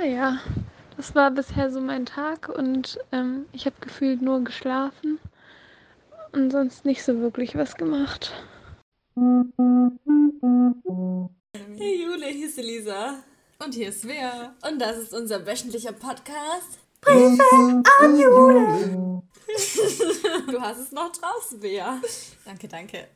Naja, das war bisher so mein Tag und ähm, ich habe gefühlt nur geschlafen und sonst nicht so wirklich was gemacht. Hey Jule, hier ist Elisa. Und hier ist Svea. Und das ist unser wöchentlicher Podcast. Briefe an Jule. Du hast es noch draus, Svea. Danke, danke.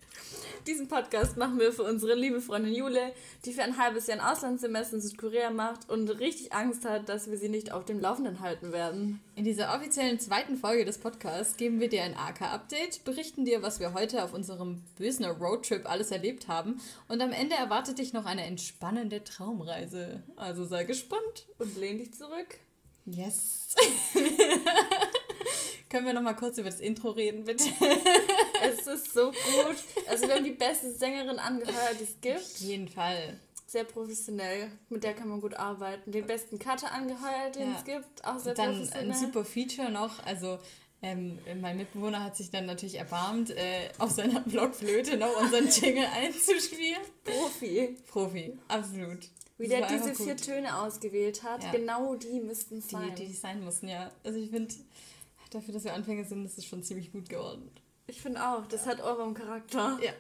Diesen Podcast machen wir für unsere liebe Freundin Jule, die für ein halbes Jahr ein Auslandssemester in Südkorea macht und richtig Angst hat, dass wir sie nicht auf dem Laufenden halten werden. In dieser offiziellen zweiten Folge des Podcasts geben wir dir ein AK-Update, berichten dir, was wir heute auf unserem Bösner Roadtrip alles erlebt haben und am Ende erwartet dich noch eine entspannende Traumreise. Also sei gespannt. Und lehn dich zurück. Yes. Können wir noch mal kurz über das Intro reden, bitte? Es ist so gut. Also wir haben die beste Sängerin angehört, die es gibt. Auf jeden Fall. Sehr professionell. Mit der kann man gut arbeiten. Den besten Cutter angeheuert, den Ja. es gibt. Auch sehr Dann professionell. ein super Feature noch. Also ähm, mein Mitbewohner hat sich dann natürlich erbarmt, äh, auf seiner Blockflöte noch unseren Jingle einzuspielen. Profi. Profi, absolut. Wie Das der diese vier gut. Töne ausgewählt hat, Ja. genau die müssten es sein. Die, die sein mussten, ja. Also ich finde, dafür, dass wir Anfänger sind, ist es schon ziemlich gut geworden. Ich finde auch, das hat eurem Charakter. Ja.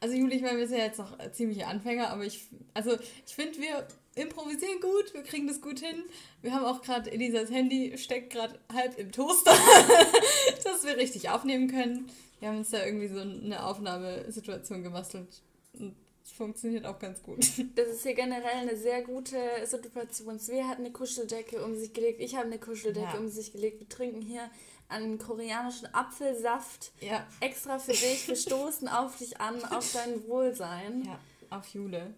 Also Juli, ich meine, wir sind ja jetzt noch äh, ziemliche Anfänger, aber ich, also ich finde, wir improvisieren gut, wir kriegen das gut hin. Wir haben auch gerade, Elisas Handy steckt gerade halb im Toaster, dass wir richtig aufnehmen können. Wir haben uns da irgendwie so eine Aufnahmesituation gebastelt. Und es funktioniert auch ganz gut. Das ist hier generell eine sehr gute Situation. Svea hat eine Kuscheldecke um sich gelegt, ich habe eine Kuscheldecke Ja. um sich gelegt. Wir trinken hier einen koreanischen Apfelsaft Ja. extra für dich. Wir stoßen auf dich an, auf dein Wohlsein. Ja, auf Jule.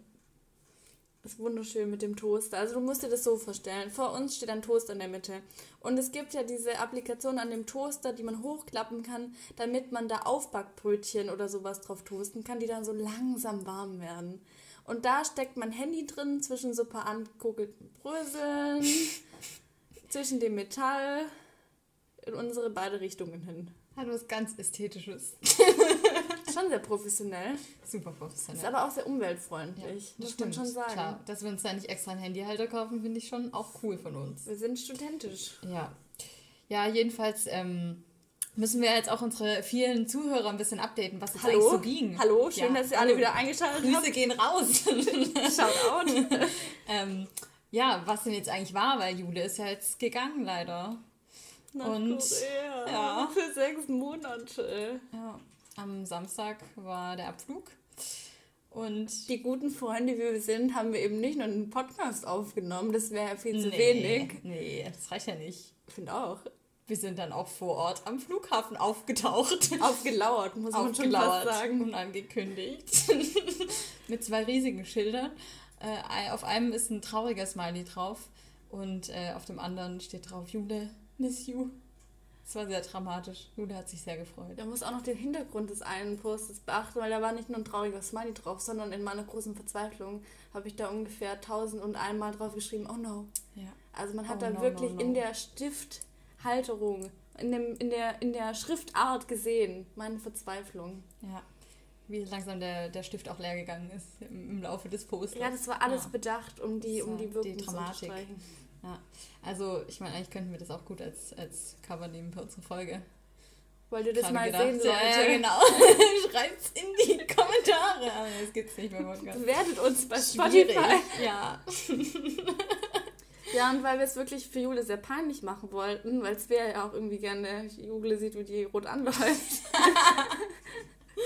Ist wunderschön mit dem Toaster. Also du musst dir das so vorstellen. Vor uns steht ein Toaster in der Mitte. Und es gibt ja diese Applikation an dem Toaster, die man hochklappen kann, damit man da Aufbackbrötchen oder sowas drauf toasten kann, die dann so langsam warm werden. Und da steckt mein Handy drin, zwischen so ein paar angeguckelten Bröseln, zwischen dem Metall, in unsere beide Richtungen hin. Hat was ganz Ästhetisches. Schon sehr professionell. Super Ist professionell. aber auch sehr umweltfreundlich, das muss man schon sagen. Klar, dass wir uns da nicht extra einen Handyhalter kaufen, finde ich schon auch cool von uns. Wir sind studentisch. Ja. Ja, jedenfalls ähm, müssen wir jetzt auch unsere vielen Zuhörer ein bisschen updaten, was jetzt eigentlich so ging. Hallo, schön, Ja, dass ihr alle wieder eingeschaltet habt. Grüße gehen raus. Shoutout. ähm, ja, was denn jetzt eigentlich war, weil Jule ist ja jetzt gegangen leider. Nach Und, Korea. ja. Für sechs Monate. Ja, am Samstag war der Abflug. Und Die guten Freunde, wie wir sind, haben wir eben nicht nur einen Podcast aufgenommen. Das wäre ja viel zu nee, wenig. Nee, das reicht ja nicht. Ich finde auch. Wir sind dann auch vor Ort am Flughafen aufgetaucht. Aufgelauert, muss man schon aufgelauert, fast sagen. unangekündigt. Mit zwei riesigen Schildern. Äh, auf einem ist ein trauriger Smiley drauf und äh, auf dem anderen steht drauf Jule, miss you. Das war sehr dramatisch. Jule hat sich sehr gefreut. Da muss auch noch den Hintergrund des einen Postes beachten, weil da war nicht nur ein trauriger Smiley drauf, sondern in meiner großen Verzweiflung habe ich da ungefähr tausend und einmal drauf geschrieben, oh no. Ja. Also man hat Oh da no, wirklich no, no. in der Stifthalterung, in, dem, in, der, in der Schriftart gesehen, meine Verzweiflung. ja. Wie langsam der, der Stift auch leer gegangen ist im, im Laufe des Posters. Ja, das war alles Ja. bedacht, um die, um die Wirkung die Dramatik. zu unterstreichen. Ja. Also, ich meine, eigentlich könnten wir das auch gut als, als Cover nehmen für unsere Folge. Wollt ihr das Gerade mal gedacht. sehen, Leute? Ja, ja, genau. Schreibt's in die Kommentare. Aber das gibt's nicht beim Podcast. Bewertet uns bei Schwierig. Spotify. Ja. Ja, und weil wir es wirklich für Jule sehr peinlich machen wollten, weil es wäre ja auch irgendwie gerne, Jule sieht, wie die rot anläuft.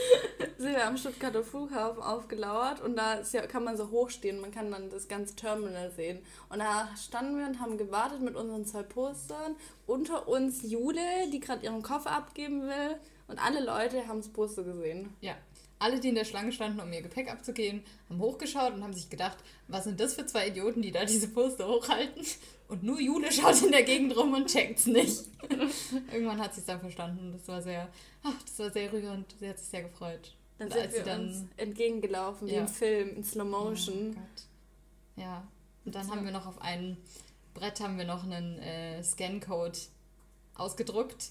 sind wir am Stuttgarter Flughafen aufgelauert und da ja, kann man so hochstehen, man kann dann das ganze Terminal sehen. Und da standen wir und haben gewartet mit unseren zwei Postern. Unter uns Jule, die gerade ihren Koffer abgeben will. Und alle Leute haben das Poster gesehen. Ja. Alle, die in der Schlange standen, um ihr Gepäck abzugeben, haben hochgeschaut und haben sich gedacht, was sind das für zwei Idioten, die da diese Poster hochhalten? Und nur Jule schaut in der Gegend rum und checkt's nicht. Irgendwann hat sie es dann verstanden. Das war sehr, ach, das war sehr rührend. Sie hat sich sehr gefreut. Dann sind als wir sie dann- uns entgegengelaufen, wie Ja. im Film, in Slow Motion. Oh. Ja. Und dann haben wir noch auf einem Brett haben wir noch einen äh, Scan-Code ausgedruckt.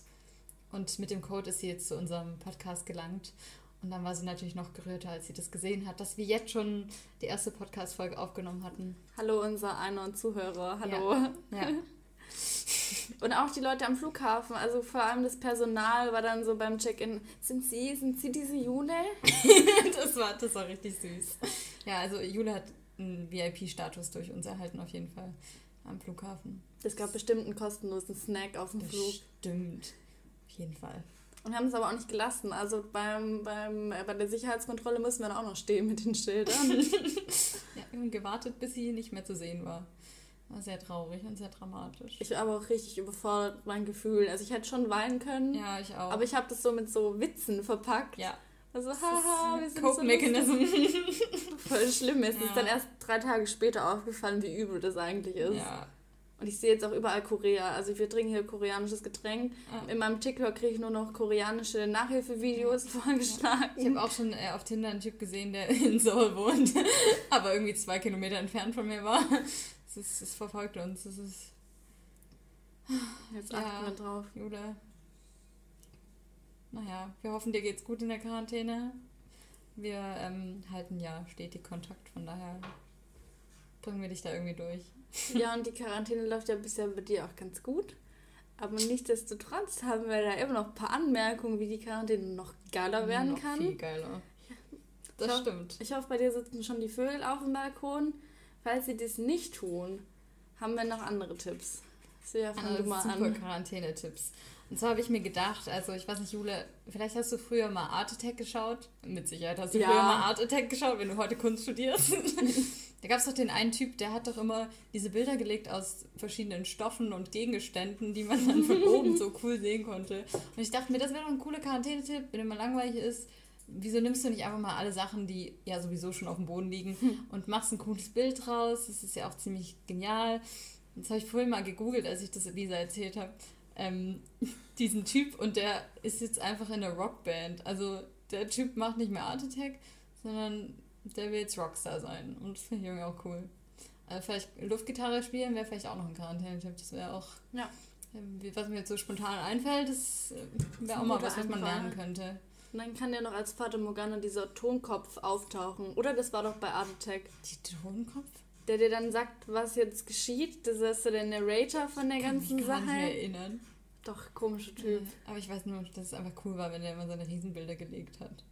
Und mit dem Code ist sie jetzt zu unserem Podcast gelangt. Und dann war sie natürlich noch gerührter, als sie das gesehen hat, dass wir jetzt schon die erste Podcast-Folge aufgenommen hatten. Hallo, unser einer und Zuhörer. Hallo. Ja. ja. Und auch die Leute am Flughafen, also vor allem das Personal war dann so beim Check-in, sind Sie, sind Sie diese Jule? das, war, das war richtig süß. Ja, also Jule hat einen VIP-Status durch uns erhalten auf jeden Fall am Flughafen. Es gab bestimmt einen kostenlosen Snack auf dem Flug. Stimmt, auf jeden Fall. Und haben es aber auch nicht gelassen. Also beim, beim, äh, bei der Sicherheitskontrolle mussten wir dann auch noch stehen mit den Schildern. ja, haben gewartet, bis sie nicht mehr zu sehen war. War sehr traurig und sehr dramatisch. Ich war aber auch richtig überfordert, mein Gefühl. Also ich hätte schon weinen können. Ja, ich auch. Aber ich habe das so mit so Witzen verpackt. Ja. Also, haha, wir sind Cope so Mechanism. Voll schlimm. Es Ja. ist dann erst drei Tage später aufgefallen, wie übel das eigentlich ist. Ja. Und ich sehe jetzt auch überall Korea. Also wir trinken hier koreanisches Getränk. Ah. In meinem TikTok kriege ich nur noch koreanische Nachhilfevideos vorgeschlagen. Ich habe auch schon äh, auf Tinder einen Typ gesehen, der in Seoul wohnt, aber irgendwie zwei Kilometer entfernt von mir war. Es, ist, es verfolgt uns. Es ist Jetzt Ja. achten wir drauf. Jule. Naja, wir hoffen, dir geht's gut in der Quarantäne. Wir ähm, halten ja stetig Kontakt, von daher bringen wir dich da irgendwie durch. Ja, und die Quarantäne läuft ja bisher bei dir auch ganz gut. Aber nichtsdestotrotz haben wir da immer noch ein paar Anmerkungen, wie die Quarantäne noch geiler werden Noch kann. Viel geiler. Das Ich hoffe- stimmt. Ich hoffe, bei dir sitzen schon die Vögel auf dem Balkon. Falls sie das nicht tun, haben wir noch andere Tipps. Svea, fang du Also mal super an. Quarantänetipps. Und zwar habe ich mir gedacht, also ich weiß nicht, Jule, vielleicht hast du früher mal Art Attack geschaut. Mit Sicherheit hast du Ja. früher mal Art Attack geschaut, wenn du heute Kunst studierst. da gab es doch den einen Typ, der hat doch immer diese Bilder gelegt aus verschiedenen Stoffen und Gegenständen, die man dann von oben so cool sehen konnte. Und ich dachte mir, das wäre doch ein cooler Quarantänetipp, wenn immer langweilig ist. Wieso nimmst du nicht einfach mal alle Sachen, die ja sowieso schon auf dem Boden liegen und machst ein cooles Bild draus? Das ist ja auch ziemlich genial. Das habe ich vorhin mal gegoogelt, als ich das Lisa erzählt habe. Ähm, diesen Typ und der ist jetzt einfach in einer Rockband. Also der Typ macht nicht mehr Art Attack, sondern der will jetzt Rockstar sein. Und das finde ich irgendwie auch cool. Also vielleicht Luftgitarre spielen wäre vielleicht auch noch ein Quarantänetipp. Das wäre auch, Ja. ähm, was mir jetzt so spontan einfällt, das äh, wäre auch mal was, was man lernen könnte. Und dann kann ja noch als Vater Morgana dieser Tonkopf auftauchen. Oder das war doch bei Art Attack. Die Tonkopf? Der dir dann sagt, was jetzt geschieht. Das ist so der Narrator von der Kann mich ganzen gar nicht mehr Sache. erinnern. Doch, komischer Typ. Aber ich weiß nur, dass es einfach cool war, wenn er immer seine Riesenbilder gelegt hat.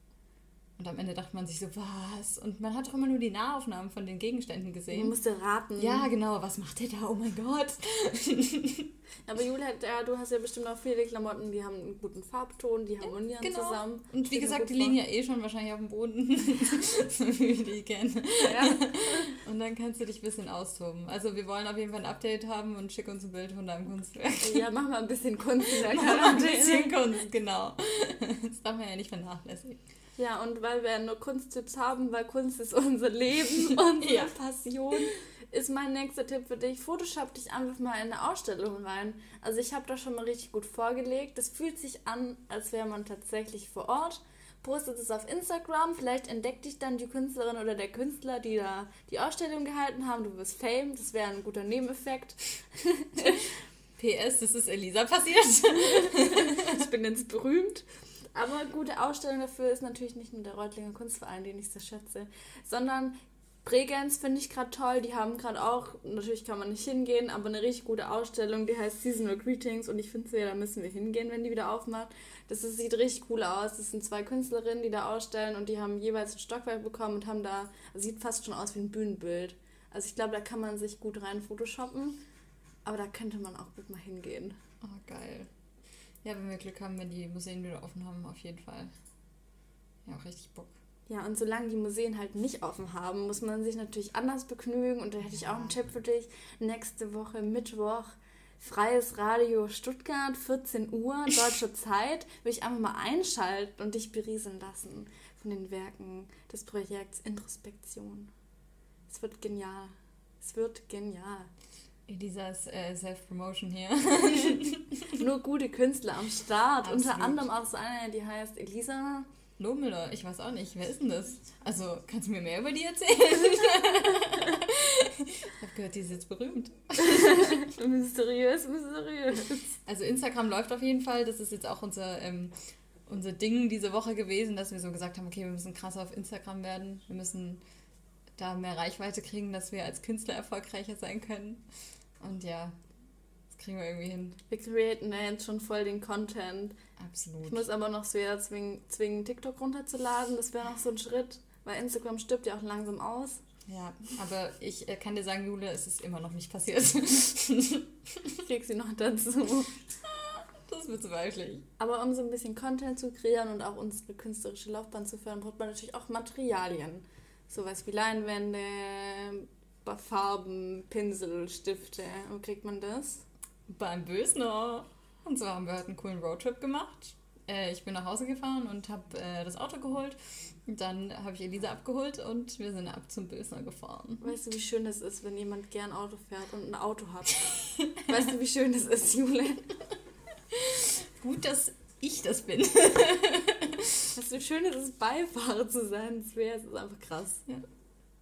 Und am Ende dachte man sich so, was? Und man hat doch immer nur die Nahaufnahmen von den Gegenständen Man gesehen. musste raten. Ja, genau. Was macht der da? Oh mein Gott. Aber Julia, ja, du hast ja bestimmt auch viele Klamotten, die haben einen guten Farbton, die harmonieren genau. zusammen. Und wie gesagt, die liegen ja eh schon wahrscheinlich auf dem Boden, so wie wir die kennen. Ja. Und dann kannst du dich ein bisschen austoben. Also wir wollen auf jeden Fall ein Update haben und schick uns ein Bild von deinem Kunstwerk. ja, mach mal ein bisschen Kunst in der mal ein Quarantäne. bisschen Kunst, genau. Das darf man ja nicht vernachlässigen. Ja, und weil wir nur Kunsttipps haben, weil Kunst ist unser Leben, unsere Ja. Passion, ist mein nächster Tipp für dich. Photoshop dich einfach mal in eine Ausstellung rein. Also ich habe da schon mal richtig gut vorgelegt. Das fühlt sich an, als wäre man tatsächlich vor Ort. Postet es auf Instagram, vielleicht entdeckt dich dann die Künstlerin oder der Künstler, die da die Ausstellung gehalten haben. Du wirst Fame, das wäre ein guter Nebeneffekt. PS, das ist Elisa passiert. ich bin jetzt berühmt. Aber gute Ausstellung dafür ist natürlich nicht nur der Reutlinger Kunstverein, den ich sehr schätze, sondern Bregenz finde ich gerade toll. Die haben gerade auch, natürlich kann man nicht hingehen, aber eine richtig gute Ausstellung, die heißt Seasonal Greetings und ich finde, ja, da müssen wir hingehen, wenn die wieder aufmacht. Das ist, sieht richtig cool aus. Das sind zwei Künstlerinnen, die da ausstellen und die haben jeweils ein Stockwerk bekommen und haben da, also sieht fast schon aus wie ein Bühnenbild. Also ich glaube, da kann man sich gut rein photoshoppen, aber da könnte man auch gut mal hingehen. Oh, geil. Ja, wenn wir Glück haben, wenn die Museen wieder offen haben, auf jeden Fall. Ja, auch richtig Bock. Ja, und solange die Museen halt nicht offen haben, muss man sich natürlich anders begnügen. Und da hätte ich auch einen Tipp für dich. Nächste Woche Mittwoch, freies Radio Stuttgart, 14 Uhr, deutsche Zeit. Will ich einfach mal einschalten und dich berieseln lassen von den Werken des Projekts Introspektion. Es wird genial. Es wird genial. Elisas äh, Self-Promotion hier. Nur gute Künstler am Start. Absolut. Unter anderem auch so eine, die heißt Elisa. Lohmüller, ich weiß auch nicht, wer ist denn das? Also, kannst du mir mehr über die erzählen? ich habe gehört, die ist jetzt berühmt. Mysteriös, mysteriös. Also Instagram läuft auf jeden Fall. Das ist jetzt auch unser, ähm, unser Ding diese Woche gewesen, dass wir so gesagt haben, okay, wir müssen krasser auf Instagram werden, wir müssen da mehr Reichweite kriegen, dass wir als Künstler erfolgreicher sein können. Und ja, das kriegen wir irgendwie hin. Wir createn ja jetzt schon voll den Content. Absolut. Ich muss aber noch Svea zwingen, zwingen, TikTok runterzuladen. Das wäre noch so ein Schritt, weil Instagram stirbt ja auch langsam aus. Ja, aber ich äh, kann dir sagen, Jule, es ist immer noch nicht passiert. Ich krieg sie noch dazu. Das wird bezweifle Aber um so ein bisschen Content zu kreieren und auch unsere künstlerische Laufbahn zu fördern, braucht man natürlich auch Materialien. Sowas wie Leinwände, Farben, Pinsel, Stifte. Wo kriegt man das? Beim Bösner. Und so haben wir heute einen coolen Roadtrip gemacht. Äh, ich bin nach Hause gefahren und habe äh, das Auto geholt. Und dann habe ich Elisa abgeholt und wir sind ab zum Bösner gefahren. Weißt du, wie schön es ist, wenn jemand gern Auto fährt und ein Auto hat? weißt du, wie schön es ist, Jule? Gut, dass ich das bin. weißt du, wie schön es ist, Beifahrer zu sein? Das wäre ist einfach krass. Ja.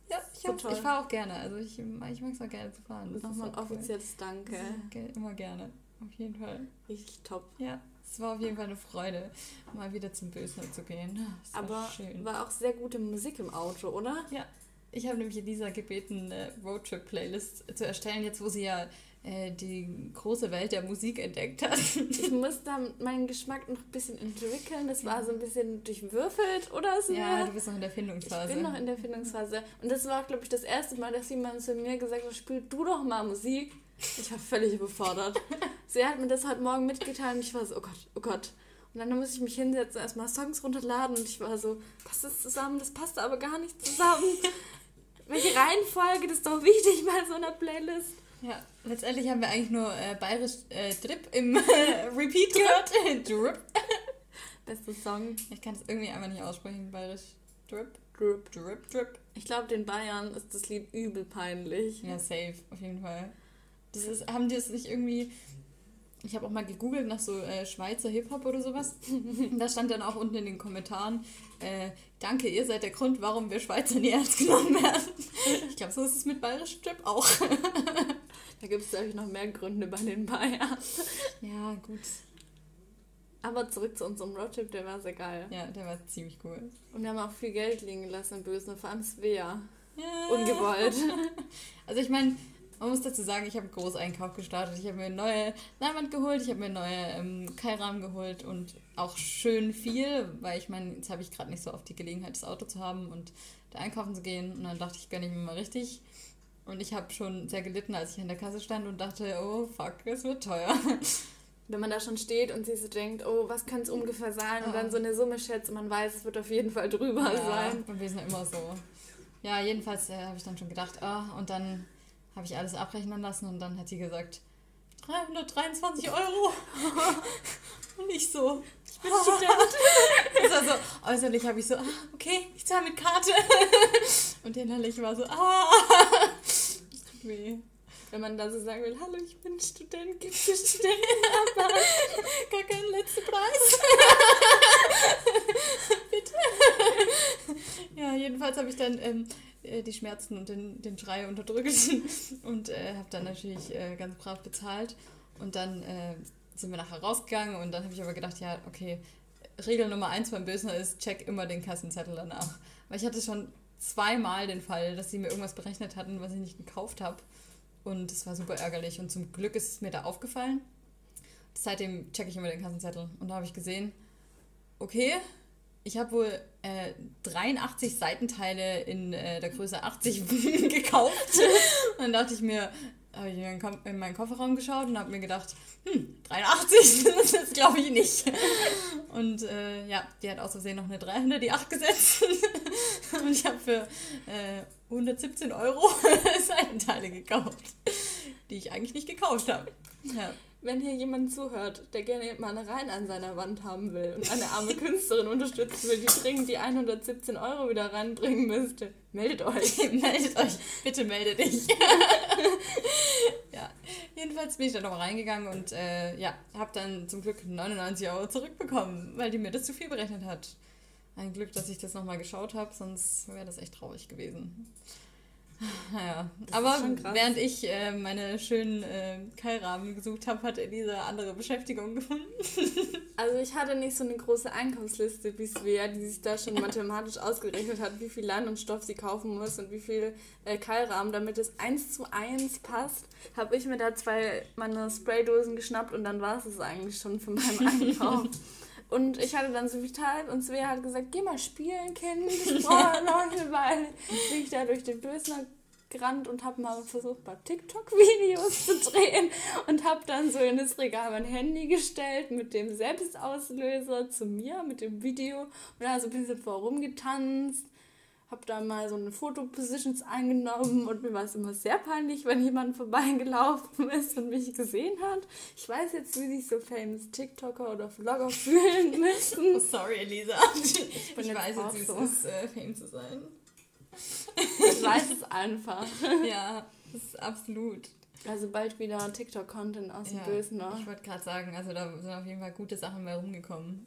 Ja, ich, so ich fahre auch gerne. Also ich, ich mag es auch gerne zu fahren. Das Nochmal ein offizielles cool. Danke. Immer gerne. Auf jeden Fall. Richtig top. Ja, es war auf jeden Fall eine Freude, mal wieder zum Bösner zu gehen. Das Aber war, schön. war auch sehr gute Musik im Auto, oder? Ja. Ich habe nämlich Elisa gebeten, eine Roadtrip-Playlist zu erstellen, jetzt wo sie ja äh, die große Welt der Musik entdeckt hat. ich muss da meinen Geschmack noch ein bisschen entwickeln. Das war so ein bisschen durchwürfelt oder so. Ja, du bist noch in der Findungsphase. Ich bin noch in der Findungsphase. Und das war auch, glaube ich, das erste Mal, dass jemand zu mir gesagt hat, spiel du doch mal Musik. Ich war völlig überfordert. Sie hat mir das heute Morgen mitgeteilt und ich war so, oh Gott, oh Gott. Und dann musste ich mich hinsetzen, erstmal Songs runterladen und ich war so, passt das zusammen? Das passt aber gar nicht zusammen. Welche Reihenfolge, das ist doch wichtig bei so einer Playlist. Ja, letztendlich haben wir eigentlich nur äh, bayerisch äh, Drip im Repeat gehört. Drip. Bester Song. Ich kann es irgendwie einfach nicht aussprechen, bayerisch Drip. Drip. Drip, Drip. Ich glaube, den Bayern ist das Lied übel peinlich. Ja, safe, auf jeden Fall. Das ist, haben die es nicht irgendwie. Ich habe auch mal gegoogelt nach so äh, Schweizer Hip-Hop oder sowas. da stand dann auch unten in den Kommentaren, äh, danke, ihr seid der Grund, warum wir Schweizer nie ernst genommen werden. ich glaube, so ist es mit bayerischem Trip auch. da gibt es, glaube ich, noch mehr Gründe bei den Bayern. Ja, gut. Aber zurück zu unserem Roadtrip, der war sehr geil. Ja, der war ziemlich cool. Und wir haben auch viel Geld liegen gelassen im Bösen, vor allem Svea. Ja. Ungewollt. Also ich meine, man muss dazu sagen, ich habe einen Großeinkauf gestartet. Ich habe mir eine neue Leinwand geholt, ich habe mir neuen ähm, Keilrahmen geholt und auch schön viel, weil ich meine, jetzt habe ich gerade nicht so oft die Gelegenheit, das Auto zu haben und da einkaufen zu gehen. Und dann dachte ich, gönne ich mir mal richtig. Und ich habe schon sehr gelitten, als ich in der Kasse stand und dachte, oh fuck, es wird teuer. Wenn man da schon steht und sich so denkt, oh, was könnte es ungefähr sein? Und dann so eine Summe schätzt und man weiß, es wird auf jeden Fall drüber ja, sein. Und wir sind immer so. Ja, jedenfalls äh, habe ich dann schon gedacht, oh, und dann habe ich alles abrechnen lassen und dann hat sie gesagt, 323 Euro. und ich so, ich bin Student. also äußerlich habe ich so, ah, okay, ich zahle mit Karte. und innerlich war so, ah, weh. Wenn man da so sagen will, hallo, ich bin Student, gibt es Studenten, aber gar keinen letzten Preis. Bitte. ja, jedenfalls habe ich dann ähm, äh, die Schmerzen und den, den Schrei unterdrückt und äh, habe dann natürlich äh, ganz brav bezahlt. Und dann äh, sind wir nachher rausgegangen und dann habe ich aber gedacht, ja, okay, Regel Nummer eins beim Bösner ist, check immer den Kassenzettel danach. Weil ich hatte schon zweimal den Fall, dass sie mir irgendwas berechnet hatten, was ich nicht gekauft habe. Und es war super ärgerlich. Und zum Glück ist es mir da aufgefallen. Seitdem checke ich immer den Kassenzettel. Und da habe ich gesehen, okay, ich habe wohl äh, 83 Seitenteile in äh, der Größe 80 gekauft. dann dachte ich mir, habe ich in meinen Kofferraum geschaut und habe mir gedacht, hm, 83, das glaube ich nicht. Und äh, ja, die hat aus Versehen noch eine 300 die 8 gesetzt. und ich habe für äh, 117 Euro Seitenteile gekauft, die ich eigentlich nicht gekauft habe. Ja wenn hier jemand zuhört, der gerne mal eine Reihen an seiner Wand haben will und eine arme Künstlerin unterstützen will, die dringend die 117 Euro wieder reinbringen müsste, meldet euch. meldet euch. Bitte melde dich. ja, jedenfalls bin ich da nochmal reingegangen und äh, ja, habe dann zum Glück 99 Euro zurückbekommen, weil die mir das zu viel berechnet hat. Ein Glück, dass ich das nochmal geschaut habe, sonst wäre das echt traurig gewesen. Naja, aber während ich äh, meine schönen äh, Keilrahmen gesucht habe, hat Elisa andere Beschäftigung gefunden. Also ich hatte nicht so eine große Einkommensliste wie Svea, die sich da schon mathematisch ausgerechnet hat, wie viel Land und Stoff sie kaufen muss und wie viel äh, Keilrahmen, damit es eins zu eins passt. Habe ich mir da zwei meine Spraydosen geschnappt und dann war es es eigentlich schon für meinen Einkauf. Und ich hatte dann so viel Zeit und Svea hat gesagt, geh mal spielen, Kind, das braucht noch eine Weile. Bin ich da durch den Bösner gerannt und habe mal versucht, mal TikTok-Videos zu drehen und habe dann so in das Regal mein Handy gestellt mit dem Selbstauslöser zu mir, mit dem Video und da so ein bisschen vor rumgetanzt. Habe dann mal so eine Fotopositions eingenommen und mir war es immer sehr peinlich, wenn jemand vorbeigelaufen ist und mich gesehen hat. Ich weiß jetzt, wie sich so famous TikToker oder Vlogger fühlen müssen. Oh, sorry, Elisa. Ich, ich weiß jetzt, wie so. es ist, äh, fame zu sein. Ich weiß es einfach. Ja, das ist absolut. Also bald wieder TikTok-Content aus dem ja, Bösen. Ne? Ich wollte gerade sagen, also da sind auf jeden Fall gute Sachen mehr rumgekommen.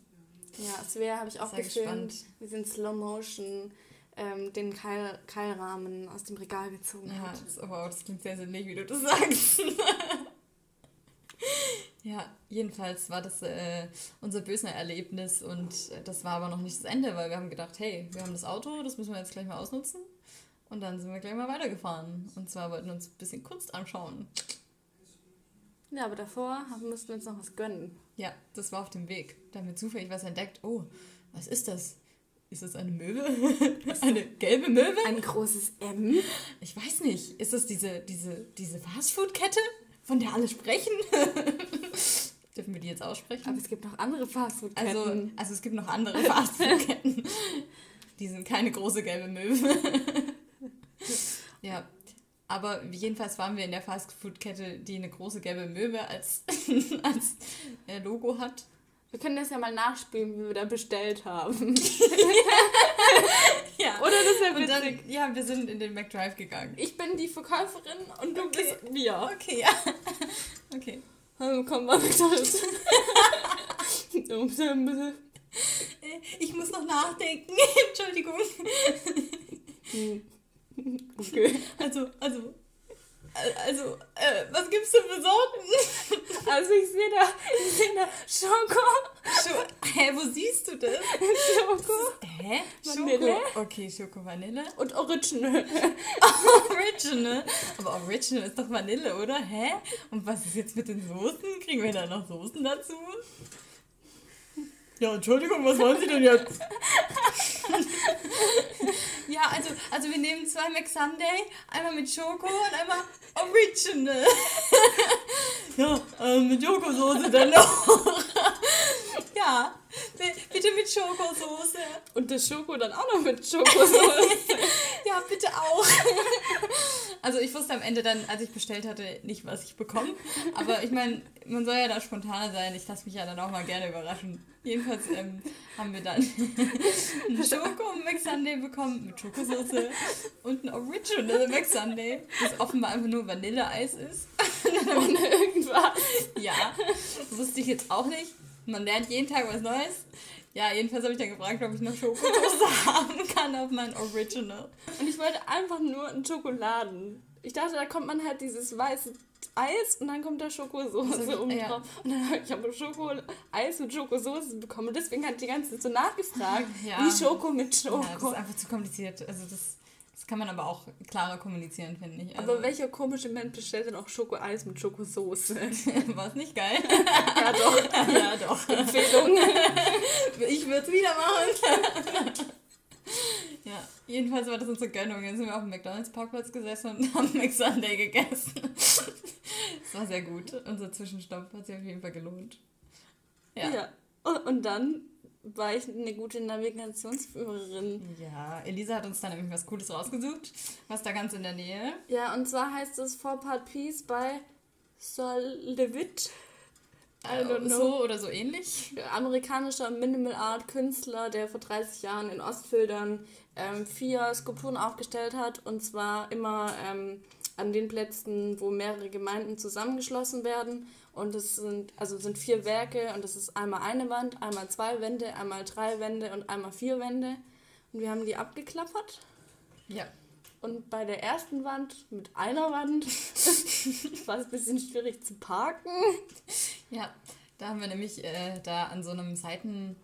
Ja, Svea habe ich auch gefilmt. Wir sind Slow Motion ähm, den Keil, Keilrahmen aus dem Regal gezogen ja, hat. Das, wow, das klingt sehr sinnlich, wie du das sagst. ja, jedenfalls war das äh, unser Bösner Erlebnis und das war aber noch nicht das Ende, weil wir haben gedacht, hey, wir haben das Auto, das müssen wir jetzt gleich mal ausnutzen. Und dann sind wir gleich mal weitergefahren. Und zwar wollten wir uns ein bisschen Kunst anschauen. Ja, aber davor mussten wir uns noch was gönnen. Ja, das war auf dem Weg. Da haben wir zufällig was entdeckt. Oh, was ist das? Ist das eine Möwe? eine gelbe Möwe? Ein großes M? Ich weiß nicht. Ist das diese, diese, diese Fastfood-Kette, von der alle sprechen? Dürfen wir die jetzt aussprechen? Aber es gibt noch andere Fastfood-Ketten. Also, also es gibt noch andere Fastfood-Ketten. die sind keine große gelbe Möwe. ja. Aber jedenfalls waren wir in der Fastfood-Kette, die eine große gelbe Möwe als, als äh, Logo hat. Wir können das ja mal nachspielen, wie wir da bestellt haben. ja. Oder das wäre witzig. Dann, ja, wir sind in den McDrive gegangen. Ich bin die Verkäuferin und du okay. bist wir. Okay, ja. Okay. Also, komm mal McDonalds. ich muss noch nachdenken. Entschuldigung. Okay. Also, also, also, äh, was gibt's denn für Sorten? Also ich sehe da, ich sehe da Schoko. Schoko. Hä, wo siehst du das? Schoko. Hä? Vanille. Schoko. Okay, Schoko Vanille. Und Original. Original? Aber Original ist doch Vanille, oder? Hä? Und was ist jetzt mit den Soßen? Kriegen wir da noch Soßen dazu? Ja, Entschuldigung, was wollen Sie denn jetzt? ja, also, also wir nehmen zwei McSunday, einmal mit Schoko und einmal Original. ja, äh, mit Schokosoße dann noch. ja, bitte mit Schokosoße. Und das Schoko dann auch noch mit Schokosoße. ja, bitte auch. also ich wusste am Ende dann, als ich bestellt hatte, nicht, was ich bekomme. Aber ich meine, man soll ja da spontaner sein. Ich lasse mich ja dann auch mal gerne überraschen. Jedenfalls ähm, haben wir dann einen Schoko McSunday bekommen mit Schokosauce und ein Original McSunday, das offenbar einfach nur Vanilleeis ist. Ohne irgendwas. Ja, wusste ich jetzt auch nicht. Man lernt jeden Tag was Neues. Ja, jedenfalls habe ich dann gefragt, ob ich noch Schokolade haben kann auf mein Original. Und ich wollte einfach nur einen Schokoladen. Ich dachte, da kommt man halt dieses weiße Eis und dann kommt da Schokosoße also, oben ja. drauf. Und dann habe ich aber Schoko Eis mit Schokosoße bekommen. Und deswegen hat die ganze Zeit so nachgefragt, ja. wie Schoko mit Schoko. Ja, das ist einfach zu kompliziert. Also das kann man aber auch klarer kommunizieren, finde ich. Also aber welcher komische Mensch bestellt denn auch Schoko-Eis mit Schokosoße? War es nicht geil? ja, doch. ja, doch. Empfehlung. ich würde es wieder machen. Ja, jedenfalls war das unsere Gönnung. Dann sind wir auf dem McDonalds-Parkplatz gesessen und haben McSunday gegessen. das war sehr gut. Unser Zwischenstopp hat sich auf jeden Fall gelohnt. Ja. ja. Und dann war ich eine gute Navigationsführerin. Ja, Elisa hat uns dann nämlich was Cooles rausgesucht. Was da ganz in der Nähe. Ja, und zwar heißt es Four Part Piece bei Solevit. Äh, so oder so ähnlich. Amerikanischer Minimal Art Künstler, der vor 30 Jahren in Ostfildern ähm, vier Skulpturen aufgestellt hat und zwar immer ähm, an den Plätzen, wo mehrere Gemeinden zusammengeschlossen werden. Und es sind, also sind vier Werke und das ist einmal eine Wand, einmal zwei Wände, einmal drei Wände und einmal vier Wände. Und wir haben die abgeklappert. Ja. Und bei der ersten Wand mit einer Wand war es ein bisschen schwierig zu parken. Ja, da haben wir nämlich äh, da an so einem Seiten,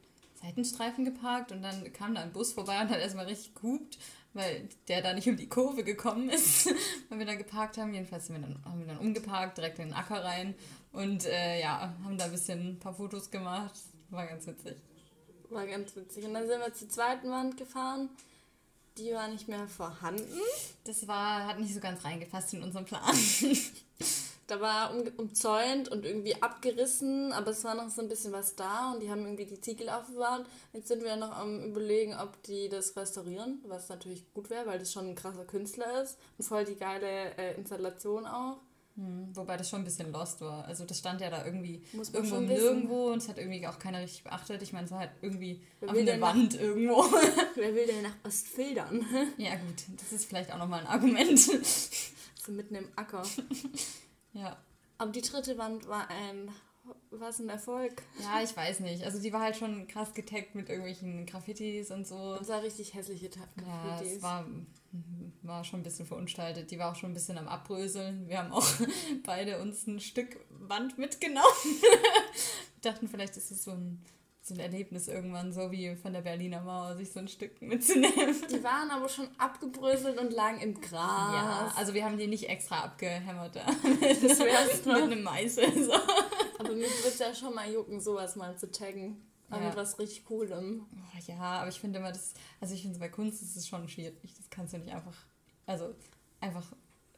Seitenstreifen geparkt und dann kam da ein Bus vorbei und hat erstmal richtig gehupt, weil der da nicht um die Kurve gekommen ist, weil wir da geparkt haben. Jedenfalls haben wir dann, haben wir dann umgeparkt, direkt in den Acker rein und äh, ja, haben da ein bisschen ein paar Fotos gemacht. War ganz witzig. War ganz witzig. Und dann sind wir zur zweiten Wand gefahren. Die war nicht mehr vorhanden. Das war, hat nicht so ganz reingepasst in unseren Plan. Da war um, umzäunt und irgendwie abgerissen, aber es war noch so ein bisschen was da und die haben irgendwie die Ziegel aufbewahrt. Jetzt sind wir noch am überlegen, ob die das restaurieren, was natürlich gut wäre, weil das schon ein krasser Künstler ist und voll die geile äh, Installation auch. Hm, wobei das schon ein bisschen lost war. Also das stand ja da irgendwie irgendwo nirgendwo und es hat irgendwie auch keiner richtig beachtet. Ich meine, es war halt irgendwie Wer auf einer denn nach- Wand irgendwo. Wer will denn nach Ostfildern? ja gut, das ist vielleicht auch nochmal ein Argument. so mitten im Acker. ja. Aber die dritte Wand war ein, was ein Erfolg. Ja, ich weiß nicht. Also die war halt schon krass getaggt mit irgendwelchen Graffitis und so. Und sah richtig hässliche Ta- Ja, Graffitis. es war, war schon ein bisschen verunstaltet. Die war auch schon ein bisschen am Abbröseln. Wir haben auch beide uns ein Stück Wand mitgenommen. Wir dachten, vielleicht ist es so ein, so ein Erlebnis irgendwann, so wie von der Berliner Mauer, sich so ein Stück mitzunehmen. Die waren aber schon abgebröselt und lagen im Gras. Ja, also wir haben die nicht extra abgehämmert. da. das wär's mit einem Meißel. So. Aber mich würde es ja schon mal jucken, sowas mal zu taggen. Aber Ja. mit was richtig Coolem. Oh, ja, aber ich finde immer, das, also ich finde bei Kunst ist es schon schwierig. Das kannst du nicht einfach, also einfach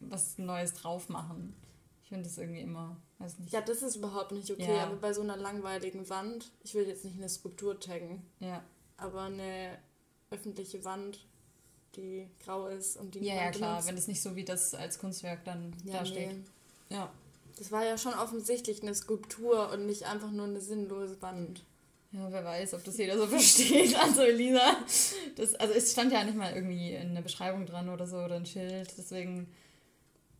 was Neues drauf machen. Ich finde das irgendwie immer, weiß nicht. Ja, das ist überhaupt nicht okay, Ja. aber bei so einer langweiligen Wand, ich will jetzt nicht eine Skulptur taggen, Ja, aber eine öffentliche Wand, die grau ist und die ja, ja klar, benutzt. wenn es nicht so wie das als Kunstwerk dann ja, da steht. nee. Ja. Das war ja schon offensichtlich eine Skulptur und nicht einfach nur eine sinnlose Wand. Ja, wer weiß, ob das jeder so versteht. Also Elisa, das, also es stand ja nicht mal irgendwie eine Beschreibung dran oder so oder ein Schild. Deswegen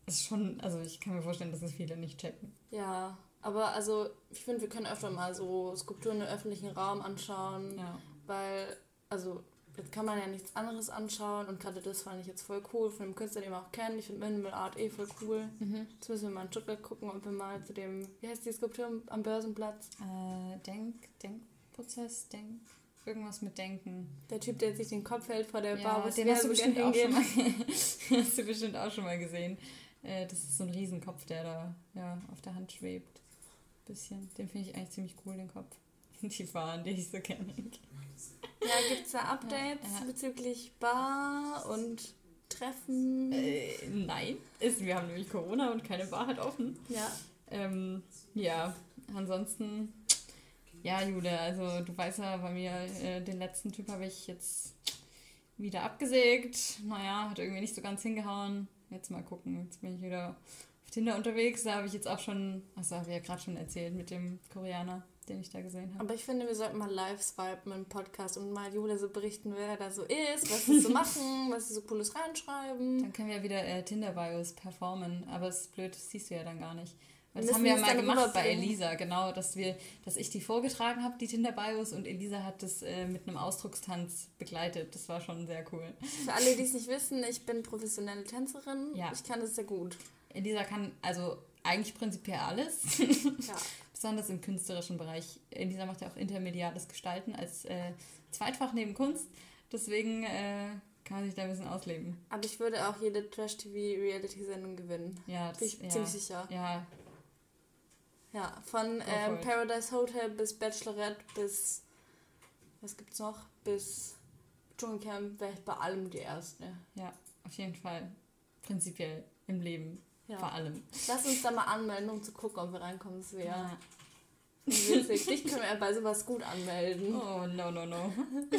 ist schon, also ich kann mir vorstellen, dass es viele nicht checken. Ja, aber also ich finde, wir können öfter mal so Skulpturen im öffentlichen Raum anschauen, Ja. weil, also jetzt kann man ja nichts anderes anschauen und gerade das fand ich jetzt voll cool von einem Künstler, den wir auch kennen. Ich finde Minimal Art eh voll cool. Jetzt müssen wir mal in Stuttgart gucken, ob wir mal zu dem, wie heißt die Skulptur am Börsenplatz? Äh, Denk, Denkprozess, Denk, irgendwas mit Denken. Der Typ, der sich den Kopf hält vor der Ja, Bar, wo den hast du bestimmt auch schon mal, hast du bestimmt auch schon mal gesehen. Äh, das ist so ein Riesenkopf, der da ja, auf der Hand schwebt. Bisschen. Den finde ich eigentlich ziemlich cool, den Kopf. Die Fahnen, die ich so kenne. Ja, gibt es da Updates Ja, ja. bezüglich Bar und Treffen? Äh, nein, ist, wir haben nämlich Corona und keine Bar hat offen. Ja. Ähm, ja, ansonsten, ja, Jule, also du weißt ja, bei mir, äh, den letzten Typ habe ich jetzt wieder abgesägt. Naja, hat irgendwie nicht so ganz hingehauen. Jetzt mal gucken, jetzt bin ich wieder auf Tinder unterwegs. Da habe ich jetzt auch schon, also habe ich ja gerade schon erzählt, mit dem Koreaner, den ich da gesehen habe. Aber ich finde, wir sollten mal live swipen im Podcast und mal Jule so berichten, wer da so ist, was sie so machen, was sie so Cooles reinschreiben. Dann können wir wieder äh, Tinder-Bios performen, aber es ist blöd, das siehst du ja dann gar nicht. Das haben wir ja mal gemacht bei. Elisa, genau, dass wir, dass ich die vorgetragen habe, die Tinder-Bios, und Elisa hat das äh, mit einem Ausdruckstanz begleitet. Das war schon sehr cool. Für alle, die es nicht wissen, ich bin professionelle Tänzerin. Ja. Ich kann das sehr gut. Elisa kann also eigentlich prinzipiell alles, Ja. besonders im künstlerischen Bereich. Elisa macht ja auch intermediales Gestalten als äh, Zweitfach neben Kunst. Deswegen äh, kann man sich da ein bisschen ausleben. Aber ich würde auch jede Trash-TV-Reality-Sendung gewinnen. Ja, das, Bin ich ja, ziemlich sicher. Ja, Ja, von it. Paradise Hotel bis Bachelorette bis. Was gibt's noch? Bis Dschungelcamp wäre ich bei allem die Erste. ja, auf jeden Fall. Prinzipiell im Leben. Vor Ja. allem. Lass uns da mal anmelden, um zu gucken, ob wir reinkommen. Das wäre Ja. witzig. Dich können wir bei sowas gut anmelden. Oh, no, no, no.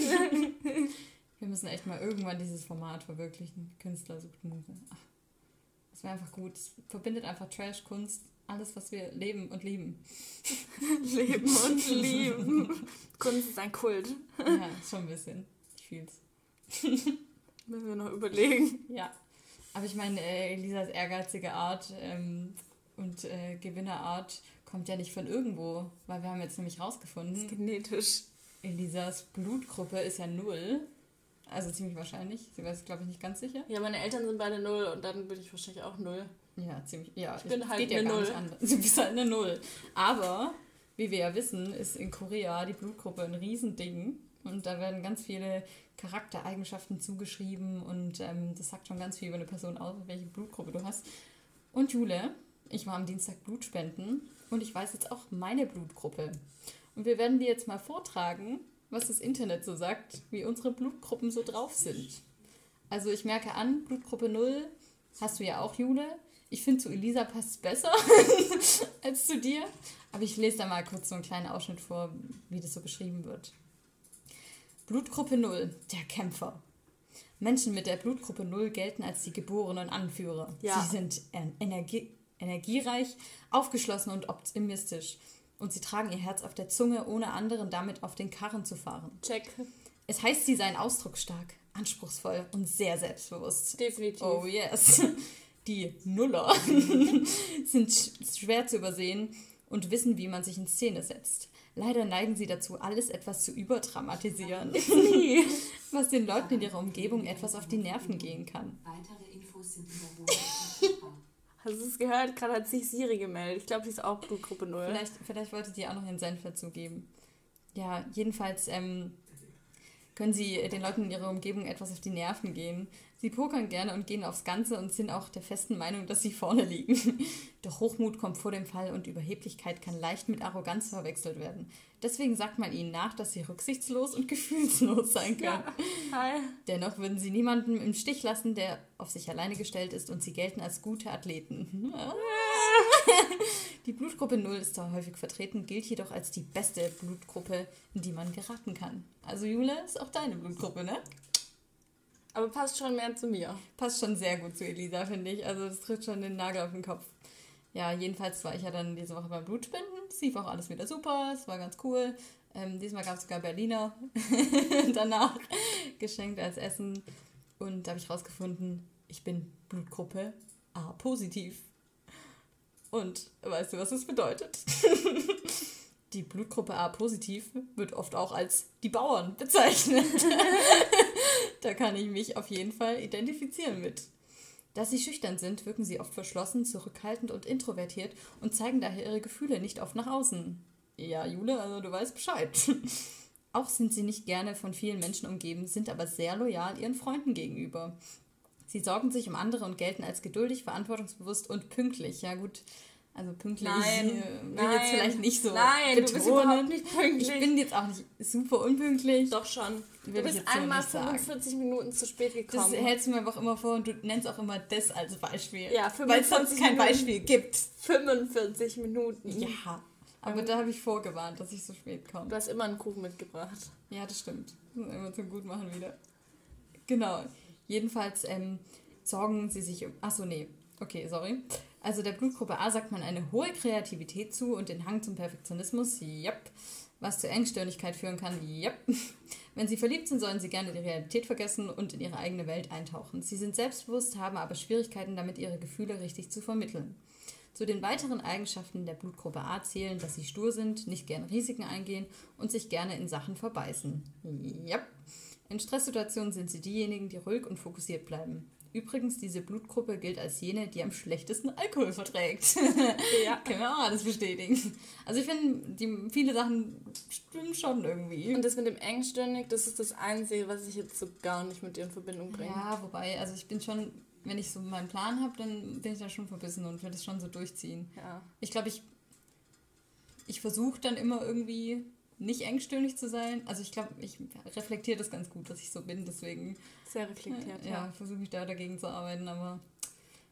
Wir müssen echt mal irgendwann dieses Format verwirklichen. Künstler sucht Muse. Ach, das wäre einfach gut. Es verbindet einfach Trash, Kunst, alles, was wir leben und lieben. Leben und lieben. Kunst ist ein Kult. Ja, schon ein bisschen. Ich fühl's. Müssen wir noch überlegen. Ja. Aber ich meine, äh, Elisas ehrgeizige Art ähm, und äh, Gewinnerart kommt ja nicht von irgendwo, weil wir haben jetzt nämlich rausgefunden, Genetisch. Elisas Blutgruppe ist ja null. Also ziemlich wahrscheinlich. Sie weiß, glaube ich, nicht ganz sicher. Ja, meine Eltern sind beide null und dann bin ich wahrscheinlich auch null. Ja, ziemlich. Ja, Ich bin halt geht ja eine gar Null. Du bist halt eine Null. Aber, wie wir ja wissen, ist in Korea die Blutgruppe ein Riesending. Und da werden ganz viele Charaktereigenschaften zugeschrieben und ähm, das sagt schon ganz viel über eine Person aus, welche Blutgruppe du hast. Und Jule, ich war am Dienstag Blutspenden und ich weiß jetzt auch meine Blutgruppe. Und wir werden dir jetzt mal vortragen, was das Internet so sagt, wie unsere Blutgruppen so drauf sind. Also ich merke an, Blutgruppe 0 hast du ja auch, Jule. Ich finde, zu Elisa passt es besser als zu dir. Aber ich lese da mal kurz so einen kleinen Ausschnitt vor, wie das so beschrieben wird. Blutgruppe 0, der Kämpfer. Menschen mit der Blutgruppe 0 gelten als die geborenen Anführer. Ja. Sie sind en- energie energiereich, aufgeschlossen und optimistisch. Und sie tragen ihr Herz auf der Zunge, ohne anderen damit auf den Karren zu fahren. Check. Es heißt, sie seien ausdrucksstark, anspruchsvoll und sehr selbstbewusst. Definitiv. Oh yes. Die Nuller sind sch- schwer zu übersehen und wissen, wie man sich in Szene setzt. Leider neigen sie dazu, alles etwas zu überdramatisieren, was den Leuten in ihrer Umgebung etwas auf die Nerven gehen kann. Weitere Infos sind in der Wohnung. Hast du es gehört? Gerade hat sich Siri gemeldet. Ich glaube, die ist auch Blutgruppe 0. Vielleicht, vielleicht wollte die auch noch ihren Senf dazugeben. Ja, jedenfalls ähm, können sie den Leuten in ihrer Umgebung etwas auf die Nerven gehen. Sie pokern gerne und gehen aufs Ganze und sind auch der festen Meinung, dass sie vorne liegen. Doch Hochmut kommt vor dem Fall und Überheblichkeit kann leicht mit Arroganz verwechselt werden. Deswegen sagt man ihnen nach, dass sie rücksichtslos und gefühlslos sein können. Hi. Dennoch würden sie niemanden im Stich lassen, der auf sich alleine gestellt ist und sie gelten als gute Athleten. Die Blutgruppe 0 ist da häufig vertreten, gilt jedoch als die beste Blutgruppe, in die man geraten kann. Also Jule ist auch deine Blutgruppe, ne? Aber passt schon mehr zu mir. Passt schon sehr gut zu Elisa, finde ich. Also das trifft schon den Nagel auf den Kopf. Ja, jedenfalls war ich ja dann diese Woche beim Blutspenden. Es lief auch alles wieder super, es war ganz cool. Ähm, diesmal gab es sogar Berliner danach geschenkt als Essen. Und da habe ich rausgefunden, ich bin Blutgruppe A positiv. Und weißt du, was das bedeutet? Die Blutgruppe A positiv wird oft auch als die Bauern bezeichnet. da kann ich mich auf jeden Fall identifizieren mit. Da sie schüchtern sind, wirken sie oft verschlossen, zurückhaltend und introvertiert und zeigen daher ihre Gefühle nicht oft nach außen. Ja, Jule, also du weißt Bescheid. Auch sind sie nicht gerne von vielen Menschen umgeben, sind aber sehr loyal ihren Freunden gegenüber. Sie sorgen sich um andere und gelten als geduldig, verantwortungsbewusst und pünktlich. Ja gut, also pünktlich Nein, will nein, jetzt vielleicht nicht so nein, du bist betonen. überhaupt nicht pünktlich. Ich bin jetzt auch nicht super unpünktlich. Doch schon. Du bist so einmal sagen. 45 Minuten zu spät Das gekommen. hältst du mir einfach immer vor und du nennst auch immer das als Beispiel. Ja, Weil es sonst 45 kein Minuten. Beispiel gibt. 45 Minuten. Ja. Aber da habe ich vorgewarnt, dass ich so spät komme. Du hast immer einen Kuchen mitgebracht. Ja, das stimmt. Das ist immer zum Gutmachen wieder. Genau. Jedenfalls ähm, sorgen sie sich um. Achso, nee. Okay, sorry. Also der Blutgruppe A sagt man eine hohe Kreativität zu und den Hang zum Perfektionismus. Yep. Was zur Engstirnigkeit führen kann. Yep. Wenn sie verliebt sind, sollen sie gerne die Realität vergessen und in ihre eigene Welt eintauchen. Sie sind selbstbewusst, haben aber Schwierigkeiten damit, ihre Gefühle richtig zu vermitteln. Zu den weiteren Eigenschaften der Blutgruppe A zählen, dass sie stur sind, nicht gern Risiken eingehen und sich gerne in Sachen verbeißen. Yep. In Stresssituationen sind sie diejenigen, die ruhig und fokussiert bleiben. Übrigens, diese Blutgruppe gilt als jene, die am schlechtesten Alkohol verträgt. Ja. Können wir auch alles bestätigen. Also ich finde, viele Sachen stimmen schon irgendwie. Und das mit dem engstirnig, das ist das Einzige, was ich jetzt so gar nicht mit dir in Verbindung bringe. Ja, wobei, also ich bin schon, wenn ich so meinen Plan habe, dann bin ich da schon verbissen und will das schon so durchziehen. Ja. Ich glaube, ich, ich versuche dann immer irgendwie nicht engstirnig zu sein. Also ich glaube, ich reflektiere das ganz gut, dass ich so bin. Deswegen Sehr reflektiert, ja, ja. versuche ich da dagegen zu arbeiten, aber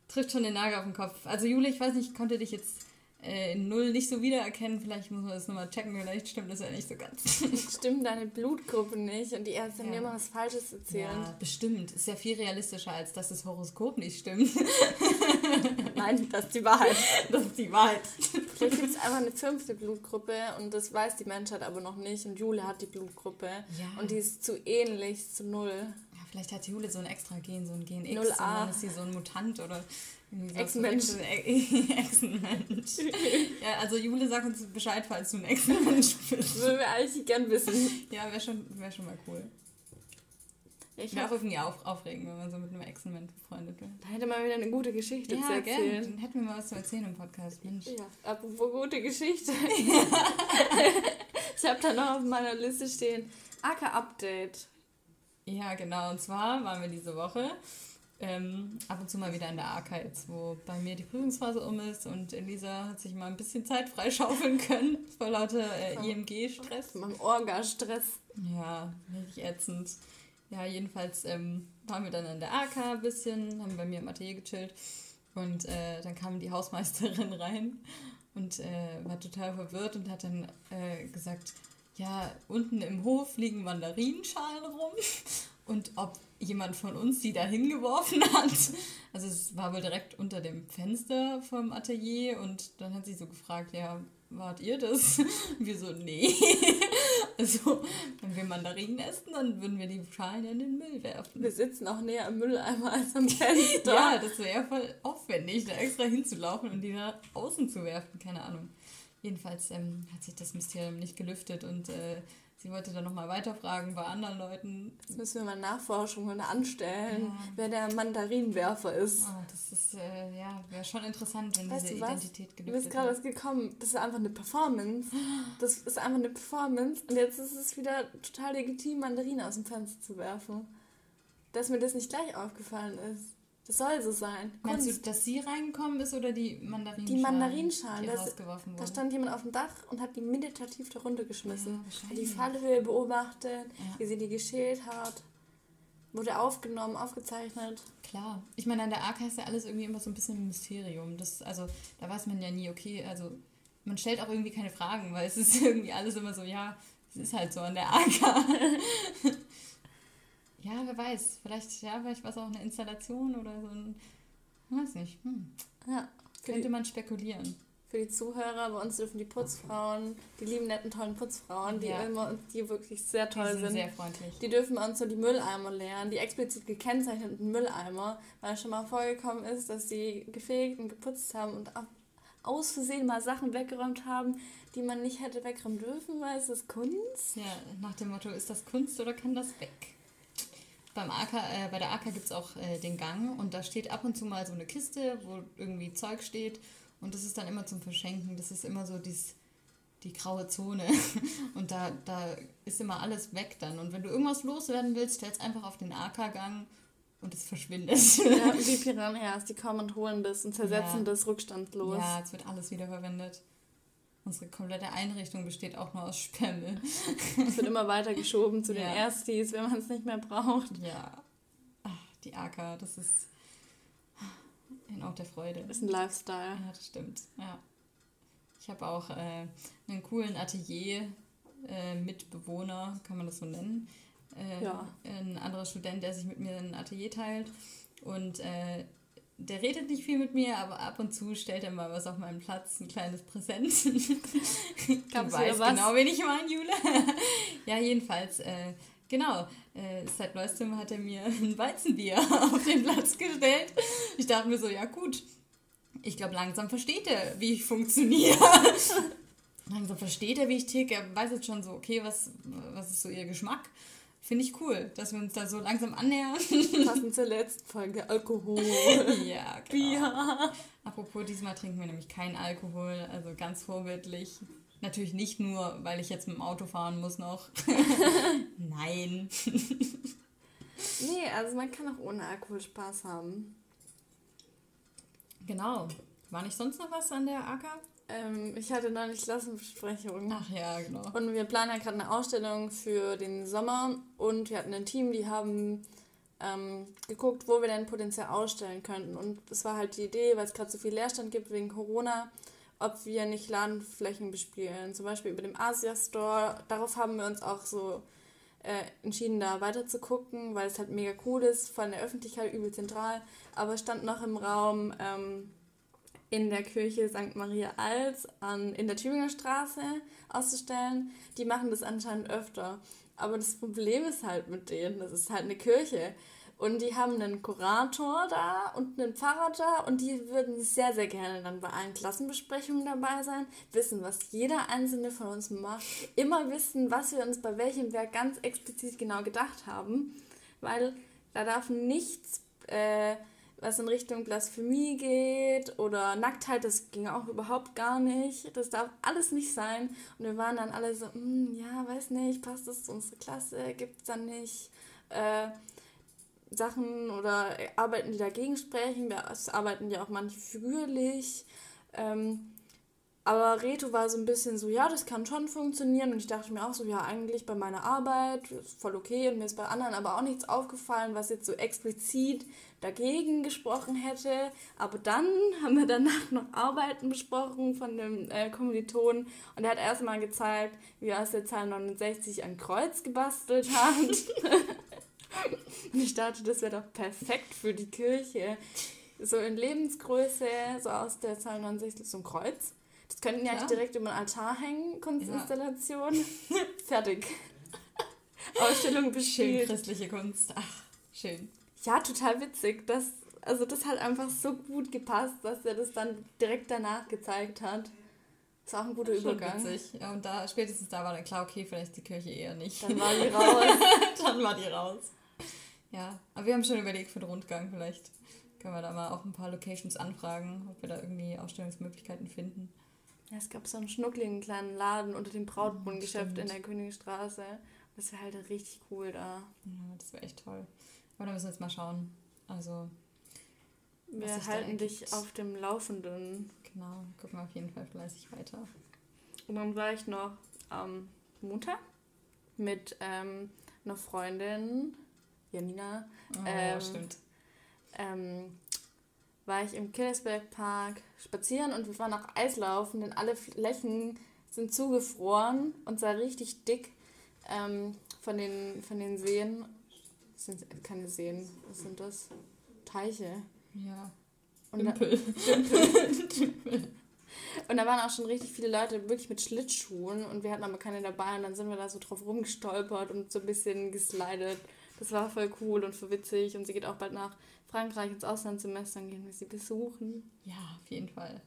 trifft schon den Nagel auf den Kopf. Also Jule, ich weiß nicht, ich konnte dich jetzt äh, in Null nicht so wiedererkennen. Vielleicht muss man das nochmal checken, vielleicht stimmt das ja nicht so ganz. Stimmt deine Blutgruppe nicht und die Ärzte haben Ja. dir immer was Falsches erzählt. Ja, bestimmt. Ist ja viel realistischer, als dass das Horoskop nicht stimmt. Nein, das ist die Wahrheit. Das ist die Wahrheit. Vielleicht gibt es einfach eine fünfte Blutgruppe und das weiß die Menschheit aber noch nicht. Und Jule hat die Blutgruppe Ja. und die ist zu ähnlich zu null. Ja, vielleicht hat Jule so ein extra Gen, so ein Gen X, 0a. und dann ist sie so ein Mutant oder Ex-Mensch. Ex-Mensch. ja, also Jule, sag uns Bescheid, falls du ein Ex-Mensch bist. Würden wir eigentlich gern wissen. Ja, wäre schon, wär schon mal cool. Ich auch hab, irgendwie auf, aufregend, wenn man so mit einem Echsenmensch befreundet wäre. da hätte man wieder eine gute Geschichte zu Ja, gerne. erzählen. Dann hätten wir mal was zu erzählen im Podcast. Mensch. Ja, apropos gute Geschichte. ich habe da noch auf meiner Liste stehen, AK-Update. Ja, genau. Und zwar waren wir diese Woche ähm, ab und zu mal wieder in der AK jetzt, wo bei mir die Prüfungsphase um ist und Elisa hat sich mal ein bisschen Zeit freischaufeln können vor lauter äh, IMG-Stress. Von meinem Orga-Stress. Ja, richtig ätzend. Ja, jedenfalls ähm, waren wir dann in der AK ein bisschen, haben bei mir im Atelier gechillt und äh, dann kam die Hausmeisterin rein und äh, war total verwirrt und hat dann äh, gesagt, ja, unten im Hof liegen Mandarinenschalen rum und ob jemand von uns die da hingeworfen hat. Also es war wohl direkt unter dem Fenster vom Atelier und dann hat sie so gefragt, ja, wart ihr das? Wir so, nee. Also, wenn wir Mandarinen essen, dann würden wir die Schalen in den Müll werfen. Wir sitzen auch näher am Mülleimer als am Fenster. Ja, das wäre ja voll aufwendig, da extra hinzulaufen und die da außen zu werfen, keine Ahnung. Jedenfalls ähm, hat sich das Mysterium nicht gelüftet und äh, sie wollte dann nochmal weiterfragen bei anderen Leuten. Jetzt müssen wir mal Nachforschungen anstellen, Ja. wer der Mandarinenwerfer ist. Oh, das ist, äh, ja, wäre schon interessant, wenn Weißt diese? Identität Du bist gelüftet gerade was gekommen. Das ist einfach eine Performance. Das ist einfach eine Performance. Und jetzt ist es wieder total legitim, Mandarinen aus dem Fenster zu werfen. Dass mir das nicht gleich aufgefallen ist. Das soll so sein. Meinst du, Kunst. dass sie reingekommen ist oder die Mandarinenschalen? Die Mandarinschalen, Die das- Da stand jemand auf dem Dach und hat die meditativ da runtergeschmissen. Ja, die Fallhöhe beobachtet, Ja. wie sie die geschält hat. Wurde aufgenommen, aufgezeichnet. Klar. Ich meine, an der AK ist ja alles irgendwie immer so ein bisschen ein Mysterium. Das, also, da weiß man ja nie, okay, also man stellt auch irgendwie keine Fragen, weil es ist irgendwie alles immer so, ja, es ist halt so an der AK. Ja, wer weiß. Vielleicht, ja, vielleicht war es auch eine Installation oder so ein. Weiß nicht. Hm. Ja. Könnte die, man spekulieren. für die Zuhörer, bei uns dürfen die Putzfrauen, die lieben, netten, tollen Putzfrauen, die Ja. immer, die wirklich sehr Die toll sind sind. sehr freundlich. Die dürfen bei uns so die Mülleimer leeren, die explizit gekennzeichneten Mülleimer, weil es schon mal vorgekommen ist, dass sie gefegt und geputzt haben und au- aus Versehen mal Sachen weggeräumt haben, die man nicht hätte wegräumen dürfen, weil es ist Kunst. Ja, nach dem Motto, ist das Kunst oder kann das weg? Beim AK, äh, bei der AK gibt es auch äh, den Gang und da steht ab und zu mal so eine Kiste, wo irgendwie Zeug steht und das ist dann immer zum Verschenken. Das ist immer so dies, die graue Zone und da, da ist immer alles weg dann. Und wenn du irgendwas loswerden willst, stellst einfach auf den AK-Gang und es verschwindet. Ja, die Piranhas, die kommen und holen das und zersetzen Ja. das rückstandslos. Ja, es wird alles wieder verwendet. Unsere komplette Einrichtung besteht auch nur aus Sperrmüll. Es wird immer weiter geschoben zu den Ja. Erstis, wenn man es nicht mehr braucht. Ja, Ach, die AK, das ist ein Ort der Freude. Ist ein Lifestyle. Ja, das stimmt. Ja. Ich habe auch äh, einen coolen Atelier-Mitbewohner, kann man das so nennen. Äh, Ja. Ein anderer Student, der sich mit mir ein Atelier teilt. Und äh, der redet nicht viel mit mir, aber ab und zu stellt er mal was auf meinen Platz, ein kleines Präsent. du weißt genau, wen ich meine, Jule. ja, jedenfalls. Äh, genau, äh, seit neuestem hat er mir ein Weizenbier auf den Platz gestellt. Ich dachte mir so, ja gut, ich glaube, langsam versteht er, wie ich funktioniere. langsam versteht er, wie ich ticke. Er weiß jetzt schon so, okay, was, was ist so ihr Geschmack. Finde ich cool, dass wir uns da so langsam annähern. Passend zur letzten Folge Alkohol. ja, genau. Bier. Apropos, diesmal trinken wir nämlich keinen Alkohol, also ganz vorbildlich. Natürlich nicht nur, weil ich jetzt mit dem Auto fahren muss noch. Nein. Nee, also man kann auch ohne Alkohol Spaß haben. Genau. War nicht sonst noch was an der AK? Ähm, ich hatte neulich Klassenbesprechung. Ach ja, genau. Und wir planen ja gerade eine Ausstellung für den Sommer und wir hatten ein Team, die haben ähm, geguckt, wo wir denn potenziell ausstellen könnten. Und es war halt die Idee, weil es gerade so viel Leerstand gibt wegen Corona, ob wir nicht Ladenflächen bespielen. Zum Beispiel über dem Asia Store. Darauf haben wir uns auch so äh, entschieden, da weiter zu gucken, weil es halt mega cool ist, von der Öffentlichkeit übel zentral. Aber es stand noch im Raum ähm, in der Kirche St. Maria Als an, in der Tübinger Straße auszustellen. Die machen das anscheinend öfter. Aber das Problem ist halt mit denen, das ist halt eine Kirche. Und die haben einen Kurator da und einen Pfarrer da und die würden sehr, sehr gerne dann bei allen Klassenbesprechungen dabei sein, wissen, was jeder einzelne von uns macht, immer wissen, was wir uns bei welchem Werk ganz explizit genau gedacht haben. weil da darf nichts, äh, was in Richtung Blasphemie geht oder Nacktheit, das ging auch überhaupt gar nicht. Das darf alles nicht sein. Und wir waren dann alle so, "Hm, ja, weiß nicht, passt das zu unserer Klasse, gibt es dann nicht äh, Sachen oder Arbeiten, die dagegen sprechen. Wir es arbeiten ja auch manche figürlich. Ähm, aber Reto war so ein bisschen so, ja, das kann schon funktionieren. Und ich dachte mir auch so, ja, eigentlich bei meiner Arbeit ist voll okay. Und mir ist bei anderen aber auch nichts aufgefallen, was jetzt so explizit dagegen gesprochen hätte. Aber dann haben wir danach noch Arbeiten besprochen von dem äh, Kommilitonen. Und er hat erstmal gezeigt, wie er aus der Zahl 69 ein Kreuz gebastelt hat. Und ich dachte, das wäre doch perfekt für die Kirche. So in Lebensgröße, so aus der Zahl 69, so ein Kreuz. Das könnten ja, Ja. nicht direkt über den Altar hängen, Kunstinstallation. Fertig. Ausstellung Schön bespielt. christliche Kunst. Ach, schön. Ja, total witzig. Das, also das hat einfach so gut gepasst, dass er das dann direkt danach gezeigt hat. Ist auch ein guter Schon Übergang. witzig. Ja, und da, spätestens da war dann klar, okay, vielleicht die Kirche eher nicht. Dann war die raus. dann war die raus. Ja, aber wir haben schon überlegt für den Rundgang, vielleicht können wir da mal auch ein paar Locations anfragen, ob wir da irgendwie Ausstellungsmöglichkeiten finden. Ja, es gab so einen schnuckligen kleinen Laden unter dem Brautbundgeschäft Stimmt. in der Königstraße. Das wäre halt richtig cool da. Ja, das wäre echt toll. Aber da müssen wir jetzt mal schauen. Also, Wir halten dich auf dem Laufenden. genau, gucken wir auf jeden Fall fleißig weiter. Und dann war ich noch am Montag mit ähm, einer Freundin, Janina, Oh, Ähm, stimmt. ähm, war ich im Killesberg Park spazieren und wir waren auch Eislaufen, denn alle Flächen sind zugefroren und sah richtig dick ähm, von, den, von den Seen. Das sind keine Seen, was sind das? Teiche. Ja. Und da, Dümpel. und da waren auch schon richtig viele Leute wirklich mit Schlittschuhen und wir hatten aber keine dabei und dann sind wir da so drauf rumgestolpert und so ein bisschen geslidet. Das war voll cool und voll witzig und sie geht auch bald nach Frankreich ins Auslandssemester und gehen wir sie besuchen. Ja, auf jeden Fall.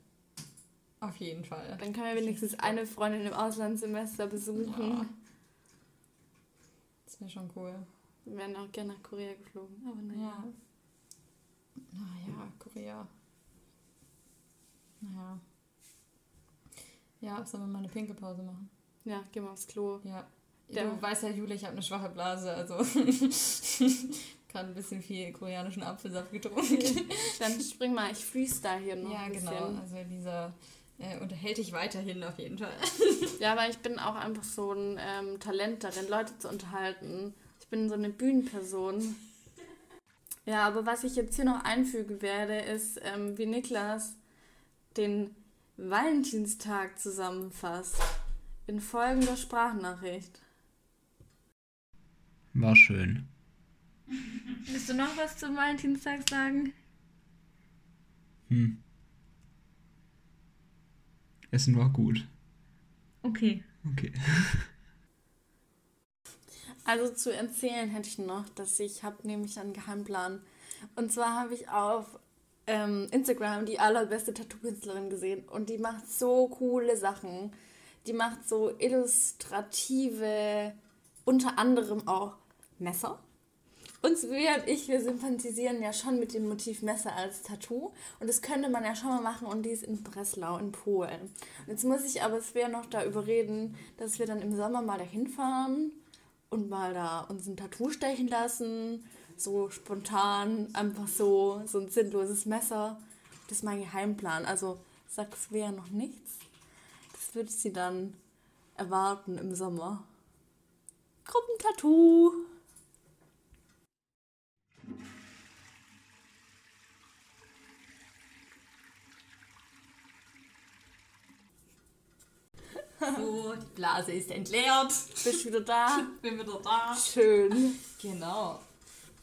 Auf jeden Fall. Dann können wir wenigstens eine Freundin im Auslandssemester besuchen. Ja. Das wäre schon cool. Wir wären auch gerne nach Korea geflogen, aber naja. Ja. Naja, Korea. Naja. Ja, sollen wir mal eine pinke Pause machen? Ja, gehen wir aufs Klo. Ja. Der- du weißt ja, Jule, ich habe eine schwache Blase, also gerade ein bisschen viel koreanischen Apfelsaft getrunken. Dann spring mal, ich freestyle hier noch ja, ein bisschen. genau. Also Lisa äh, unterhält dich weiterhin auf jeden Fall. Ja, aber ich bin auch einfach so ein ähm, Talent darin, Leute zu unterhalten. Ich bin so eine Bühnenperson. Ja, aber was ich jetzt hier noch einfügen werde, ist, ähm, wie Niklas den Valentinstag zusammenfasst. In folgender Sprachnachricht. War schön. Willst du noch was zum Valentinstag sagen? Hm. Essen war gut. Okay. Okay. Also zu erzählen hätte ich noch, dass ich habe nämlich einen Geheimplan. Und zwar habe ich auf ähm, Instagram die allerbeste Tattoo-Künstlerin gesehen und die macht so coole Sachen. Die macht so illustrative, unter anderem auch Messer. Und Svea und ich, wir sympathisieren ja schon mit dem Motiv Messer als Tattoo. Und das könnte man ja schon mal machen und die ist in Breslau, in Polen. Und jetzt muss ich aber Svea noch da überreden, dass wir dann im Sommer mal dahin fahren und mal da uns ein Tattoo stechen lassen. So spontan, einfach so, so ein sinnloses Messer. Das ist mein Geheimplan. Also sagt Svea noch nichts. Das würde sie dann erwarten im Sommer. Gruppentattoo. So, die Blase ist entleert. Bist wieder da? Bin wieder da. Schön. Genau.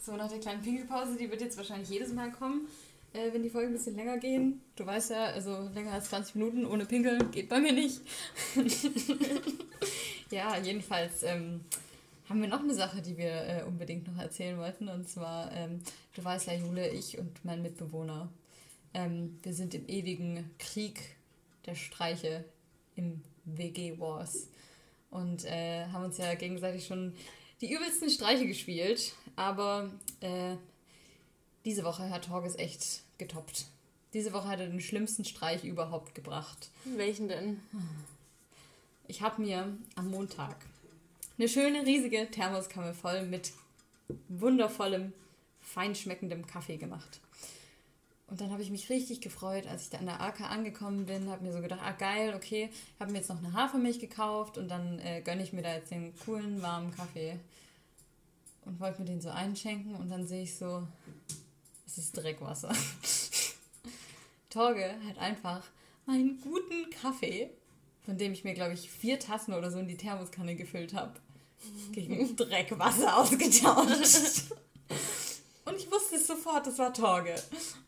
So, nach der kleinen Pinkelpause, die wird jetzt wahrscheinlich jedes Mal kommen, äh, wenn die Folgen ein bisschen länger gehen. Du weißt ja, also länger als 20 Minuten ohne Pinkeln geht bei mir nicht. ja, jedenfalls ähm, haben wir noch eine Sache, die wir äh, unbedingt noch erzählen wollten. Und zwar, ähm, du weißt ja, Jule, ich und mein Mitbewohner, ähm, wir sind im ewigen Krieg der Streiche im WG Wars. Und äh, haben uns ja gegenseitig schon die übelsten Streiche gespielt, aber äh, diese Woche hat Torges echt getoppt. Diese Woche hat er den schlimmsten Streich überhaupt gebracht. Welchen denn? Ich habe mir am Montag eine schöne riesige Thermoskanne voll mit wundervollem, feinschmeckendem Kaffee gemacht. Und dann habe ich mich richtig gefreut, als ich da an der AK angekommen bin, habe mir so gedacht, ah geil, okay, habe mir jetzt noch eine Hafermilch gekauft und dann äh, gönne ich mir da jetzt den coolen, warmen Kaffee. Und wollte mir den so einschenken und dann sehe ich so, es ist Dreckwasser. Torge hat einfach meinen guten Kaffee, von dem ich mir, glaube ich, vier Tassen oder so in die Thermoskanne gefüllt habe, gegen Dreckwasser ausgetauscht. Und ich wusste es sofort, das war Torge.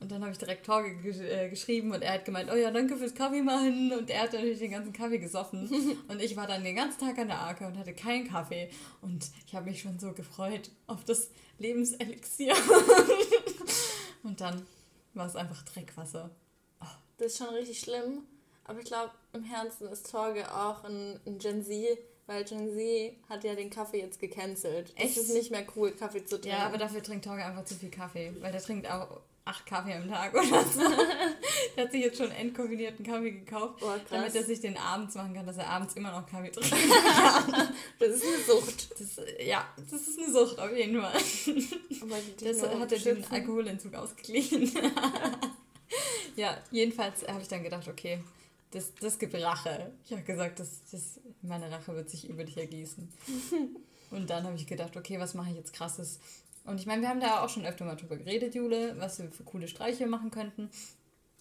Und dann habe ich direkt Torge gesch äh, geschrieben und er hat gemeint, oh ja, danke fürs Kaffee machen. Und er hat natürlich den ganzen Kaffee gesoffen. Und ich war dann den ganzen Tag an der Arke und hatte keinen Kaffee. Und ich habe mich schon so gefreut auf das Lebenselixier. und dann war es einfach Dreckwasser. Das ist schon richtig schlimm. Aber ich glaube, im Herzen ist Torge auch ein, ein Gen Z, weil Gen Z hat ja den Kaffee jetzt gecancelt. Echt? Es ist nicht mehr cool, Kaffee zu trinken. Ja, aber dafür trinkt Torge einfach zu viel Kaffee. Weil der trinkt auch acht Kaffee am Tag oder so. der hat sich jetzt schon entkombinierten Kaffee gekauft, Oh, krass. damit er sich den abends machen kann, dass er abends immer noch Kaffee trinkt. Das ist eine Sucht. Das, ja, das ist eine Sucht auf jeden Fall. Die Das hat er den. Alkoholentzug ausgeglichen. ja, jedenfalls habe ich dann gedacht, okay, das, das gibt Rache. Ich habe gesagt, das, das, meine Rache wird sich über dich ergießen. Und dann habe ich gedacht, okay, was mache ich jetzt krasses? Und ich meine, wir haben da auch schon öfter mal drüber geredet, Jule, was wir für coole Streiche machen könnten.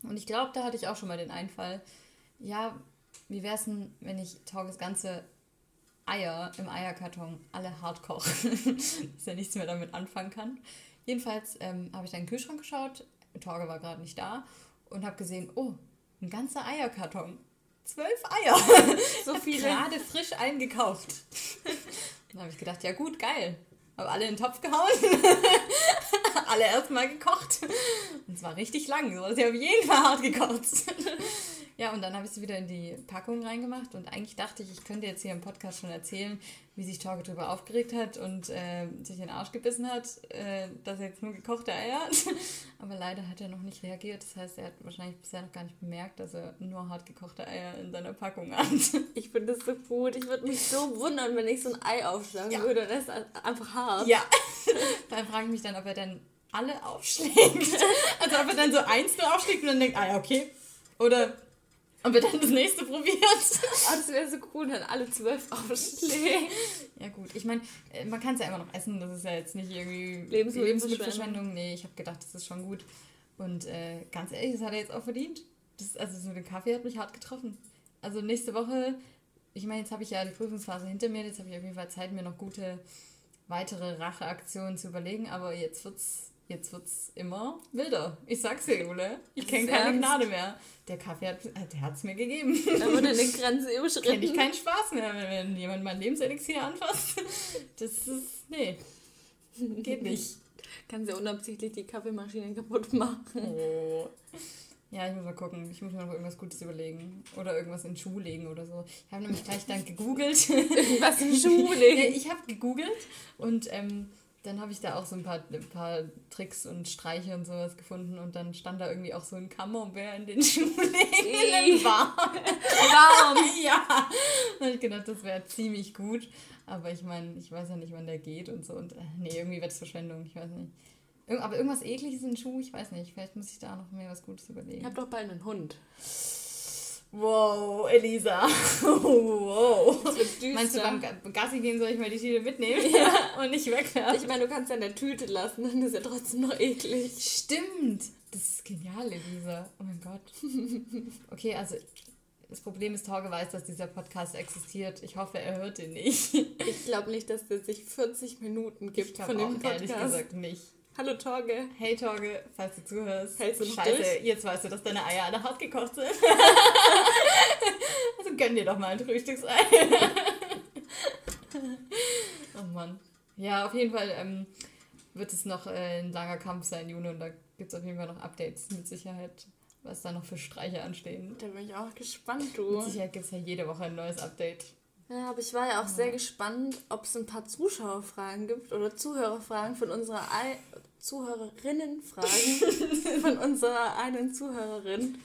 Und ich glaube, da hatte ich auch schon mal den Einfall, ja, wie wäre es denn, wenn ich Torges ganze Eier im Eierkarton alle hart koche, dass er nichts mehr damit anfangen kann. Jedenfalls ähm, habe ich dann in den Kühlschrank geschaut, Torge war gerade nicht da und habe gesehen, oh, ein ganzer Eierkarton. Zwölf Eier. So viele. Gerade frisch eingekauft. Dann habe ich gedacht, ja gut, geil. Habe alle in den Topf gehauen. alle erstmal gekocht. Und es war richtig lang. So, sie haben jeden Fall hart gekocht. Ja, und dann habe ich sie wieder in die Packung reingemacht. Und eigentlich dachte ich, ich könnte jetzt hier im Podcast schon erzählen, wie sich Torge darüber aufgeregt hat und äh, sich in den Arsch gebissen hat, äh, dass er jetzt nur gekochte Eier hat. Aber leider hat er noch nicht reagiert. Das heißt, er hat wahrscheinlich bisher noch gar nicht bemerkt, dass er nur hart gekochte Eier in seiner Packung hat. Ich finde das so gut. Ich würde mich so wundern, wenn ich so ein Ei aufschlagen Ja. würde. Das ist einfach hart. Ja. Dann frage ich mich dann, ob er dann alle aufschlägt. Also ob er dann so einzeln aufschlägt und dann denkt, ah ja, okay. Oder ob er dann das nächste probiert. Oh, das wäre so cool, wenn alle zwölf aufschlägt. Ja gut, ich meine, äh, man kann es ja immer noch essen. Das ist ja jetzt nicht irgendwie Lebensmittelverschwendung. Nee, ich habe gedacht, das ist schon gut. Und äh, ganz ehrlich, das hat er jetzt auch verdient. Das, also so der Kaffee hat mich hart getroffen. Also nächste Woche, ich meine, jetzt habe ich ja die Prüfungsphase hinter mir. Jetzt habe ich auf jeden Fall Zeit, mir noch gute weitere Racheaktionen zu überlegen. Aber jetzt wird's Jetzt wird's immer wilder. Ich sag's dir, Jule. Ich kenne keine? Gnade mehr. Der Kaffee hat, der hat's mir gegeben. Da wurde eine Grenze Kenne ich überschritten. keinen Spaß mehr, wenn, jemand mein Lebenselixier anfasst. Das ist. Nee. Geht nicht. Kann sehr unabsichtlich die Kaffeemaschine kaputt machen. Oh. Ja, ich muss mal gucken. Ich muss mir noch irgendwas Gutes überlegen. Oder irgendwas in den Schuh legen oder so. Ich habe nämlich gleich dann gegoogelt. Was im Schuh legen. ich habe gegoogelt und ähm, dann habe ich da auch so ein paar, ein paar Tricks und Streiche und sowas gefunden. Und dann stand da irgendwie auch so ein Camembert in den Schuh legen. Ih. Warm. Warm. ja. Da habe ich gedacht, das wäre ziemlich gut. Aber ich meine, ich weiß ja nicht, wann der geht und so. Und äh, nee, irgendwie wird es Verschwendung. Ich weiß nicht. Aber irgendwas ekliges in den Schuh, ich weiß nicht. Vielleicht muss ich da noch mehr was Gutes überlegen. Ich hab doch bald einen Hund. Wow, Elisa. wow. Das wird düster. Meinst du, beim Ga- Gassi gehen soll ich mal die Tüte mitnehmen und nicht wegwerfen? Ich meine, du kannst ja in der Tüte lassen, dann ist ja trotzdem noch eklig. Stimmt. Das ist genial, Elisa. Oh mein Gott. Okay, also das Problem ist, Torge weiß, dass dieser Podcast existiert. Ich hoffe, er hört ihn nicht. Ich glaube nicht, dass es sich 40 Minuten Ich gibt glaube von dem auch ehrlich Podcast. gesagt nicht. Hallo Torge. Hey Torge, falls du zuhörst. Hältst du Scheiße, durch? jetzt weißt du, dass deine Eier alle hart gekocht sind. also gönn dir doch mal ein Frühstücksei. oh Mann. Ja, auf jeden Fall ähm, wird es noch äh, ein langer Kampf sein, Juni, und da gibt es auf jeden Fall noch Updates mit Sicherheit, was da noch für Streiche anstehen. Da bin ich auch gespannt, Mit du. Sicherheit gibt es ja jede Woche ein neues Update. Ja, aber ich war ja auch sehr gespannt, ob es ein paar Zuschauerfragen gibt oder Zuhörerfragen von unserer Ei Zuhörerinnenfragen von unserer einen Zuhörerin.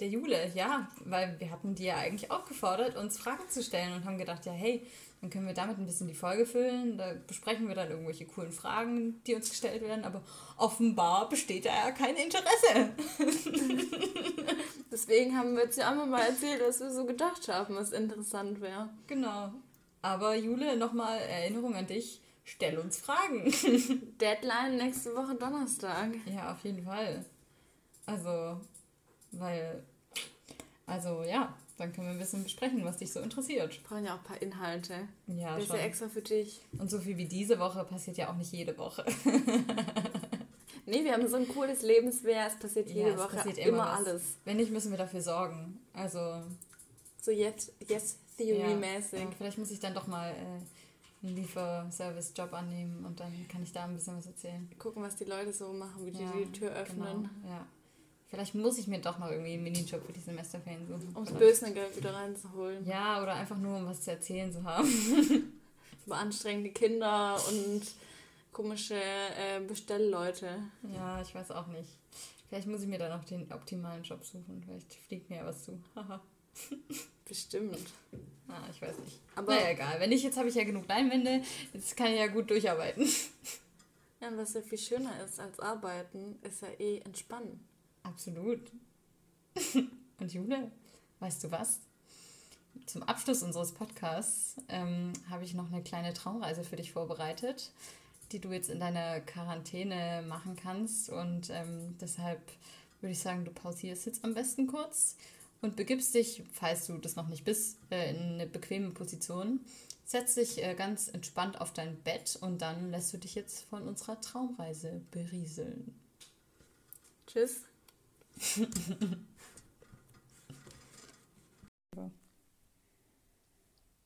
Der Jule, ja, weil wir hatten die ja eigentlich aufgefordert, uns Fragen zu stellen und haben gedacht, ja, hey, dann können wir damit ein bisschen die Folge füllen. Da besprechen wir dann irgendwelche coolen Fragen, die uns gestellt werden, aber offenbar besteht da ja kein Interesse. Deswegen haben wir jetzt ja einmal mal erzählt, was wir so gedacht haben, was interessant wäre. Genau. Aber Jule, nochmal Erinnerung an dich. Stell uns Fragen. Deadline nächste Woche Donnerstag. Ja, auf jeden Fall. Also, weil, also ja, dann können wir ein bisschen besprechen, was dich so interessiert. Wir brauchen ja auch ein paar Inhalte. Ja, Das ist schon. ja extra für dich. Und so viel wie diese Woche passiert ja auch nicht jede Woche. Nee, wir haben so ein cooles Lebenswehr, es passiert jede Ja, es Woche passiert immer, immer alles. Wenn nicht, müssen wir dafür sorgen. Also, So Yes, yes Theory-mäßig. Ja, vielleicht muss ich dann doch mal äh, einen Lieferservice-Job annehmen und dann kann ich da ein bisschen was erzählen. Gucken, was die Leute so machen, wie die ja, die Tür öffnen. Genau, ja. Vielleicht muss ich mir doch noch irgendwie einen Minijob für die Semesterferien suchen. Um das. Bösengeld wieder reinzuholen. Ja, oder einfach nur, um was zu erzählen zu haben. Über anstrengende Kinder und komische äh, Bestellleute. Ja, ich weiß auch nicht. Vielleicht muss ich mir dann auch den optimalen Job suchen. Vielleicht fliegt mir ja was zu. Bestimmt. ah, ich weiß nicht. Aber naja, egal. Wenn nicht, jetzt habe ich ja genug Leinwände. Jetzt kann ich ja gut durcharbeiten. ja, und was ja viel schöner ist als arbeiten, ist ja eh entspannen. Absolut. Und Jule, weißt du was? Zum Abschluss unseres Podcasts ähm, habe ich noch eine kleine Traumreise für dich vorbereitet, die du jetzt in deiner Quarantäne machen kannst. Und ähm, deshalb würde ich sagen, du pausierst jetzt am besten kurz und begibst dich, falls du das noch nicht bist, äh, in eine bequeme Position. Setz dich äh, ganz entspannt auf dein Bett und dann lässt du dich jetzt von unserer Traumreise berieseln. Tschüss.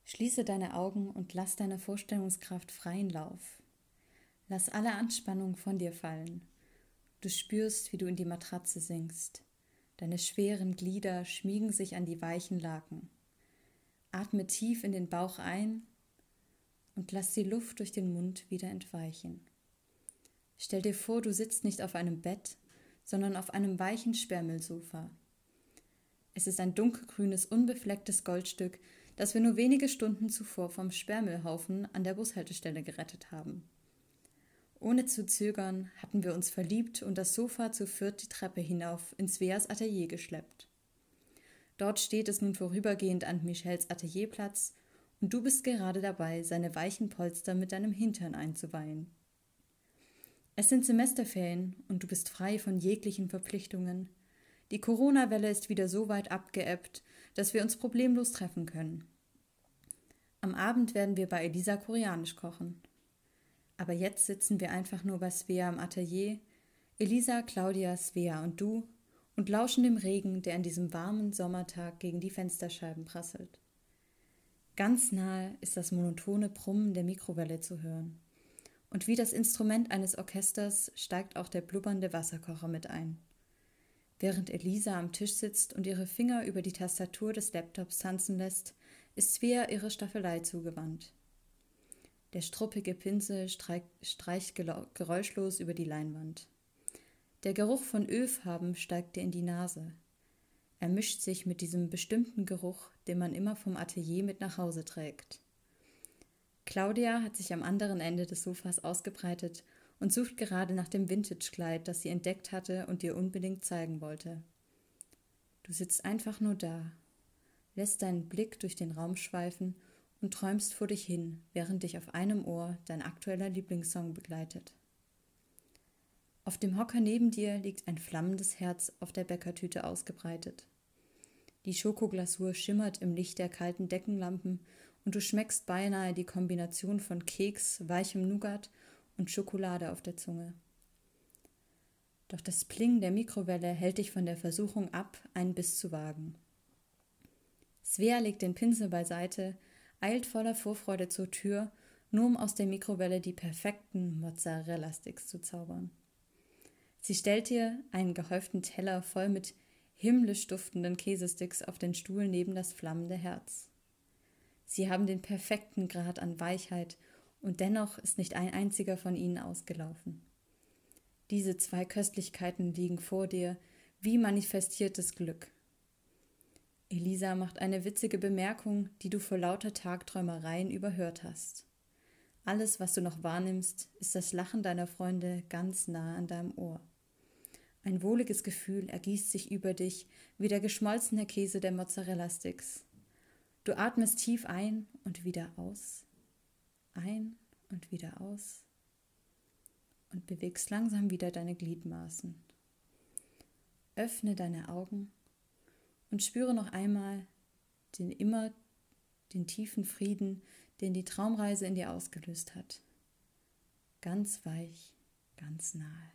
Schließe deine Augen und lass deiner Vorstellungskraft freien Lauf. Lass alle Anspannung von dir fallen. Du spürst, wie du in die Matratze sinkst. Deine schweren Glieder schmiegen sich an die weichen Laken. Atme tief in den Bauch ein und lass die Luft durch den Mund wieder entweichen. Stell dir vor, du sitzt nicht auf einem Bett, sondern auf einem weichen Sperrmüllsofa. Es ist ein dunkelgrünes, unbeflecktes Goldstück, das wir nur wenige Stunden zuvor vom Sperrmüllhaufen an der Bushaltestelle gerettet haben. Ohne zu zögern hatten wir uns verliebt und das Sofa zu viert die Treppe hinauf in Sveas Atelier geschleppt. Dort steht es nun vorübergehend an Michels Atelierplatz und du bist gerade dabei, seine weichen Polster mit deinem Hintern einzuweihen. Es sind Semesterferien und du bist frei von jeglichen Verpflichtungen. Die Corona-Welle ist wieder so weit abgeebbt, dass wir uns problemlos treffen können. Am Abend werden wir bei Elisa koreanisch kochen. Aber jetzt sitzen wir einfach nur bei Svea im Atelier, Elisa, Claudia, Svea und du, und lauschen dem Regen, der an diesem warmen Sommertag gegen die Fensterscheiben prasselt. Ganz nahe ist das monotone Brummen der Mikrowelle zu hören. Und wie das Instrument eines Orchesters steigt auch der blubbernde Wasserkocher mit ein. Während Elisa am Tisch sitzt und ihre Finger über die Tastatur des Laptops tanzen lässt, ist Svea ihre Staffelei zugewandt. Der struppige Pinsel streicht geräuschlos über die Leinwand. Der Geruch von Ölfarben steigt dir in die Nase. Er mischt sich mit diesem bestimmten Geruch, den man immer vom Atelier mit nach Hause trägt. Claudia hat sich am anderen Ende des Sofas ausgebreitet und sucht gerade nach dem Vintage-Kleid, das sie entdeckt hatte und dir unbedingt zeigen wollte. Du sitzt einfach nur da, lässt deinen Blick durch den Raum schweifen und träumst vor dich hin, während dich auf einem Ohr dein aktueller Lieblingssong begleitet. Auf dem Hocker neben dir liegt ein flammendes Herz auf der Bäckertüte ausgebreitet. Die Schokoglasur schimmert im Licht der kalten Deckenlampen und du schmeckst beinahe die Kombination von Keks, weichem Nougat und Schokolade auf der Zunge. Doch das Plingen der Mikrowelle hält dich von der Versuchung ab, einen Biss zu wagen. Svea legt den Pinsel beiseite, eilt voller Vorfreude zur Tür, nur um aus der Mikrowelle die perfekten Mozzarella-Sticks zu zaubern. Sie stellt dir einen gehäuften Teller voll mit himmlisch duftenden Käsesticks auf den Stuhl neben das flammende Herz. Sie haben den perfekten Grad an Weichheit und dennoch ist nicht ein einziger von ihnen ausgelaufen. Diese zwei Köstlichkeiten liegen vor dir wie manifestiertes Glück. Elisa macht eine witzige Bemerkung, die du vor lauter Tagträumereien überhört hast. Alles, was du noch wahrnimmst, ist das Lachen deiner Freunde ganz nah an deinem Ohr. Ein wohliges Gefühl ergießt sich über dich wie der geschmolzene Käse der Mozzarella-Sticks. Du atmest tief ein und wieder aus, ein und wieder aus und bewegst langsam wieder deine Gliedmaßen. Öffne deine Augen und spüre noch einmal den immer den tiefen Frieden, den die Traumreise in dir ausgelöst hat. Ganz weich, ganz nahe.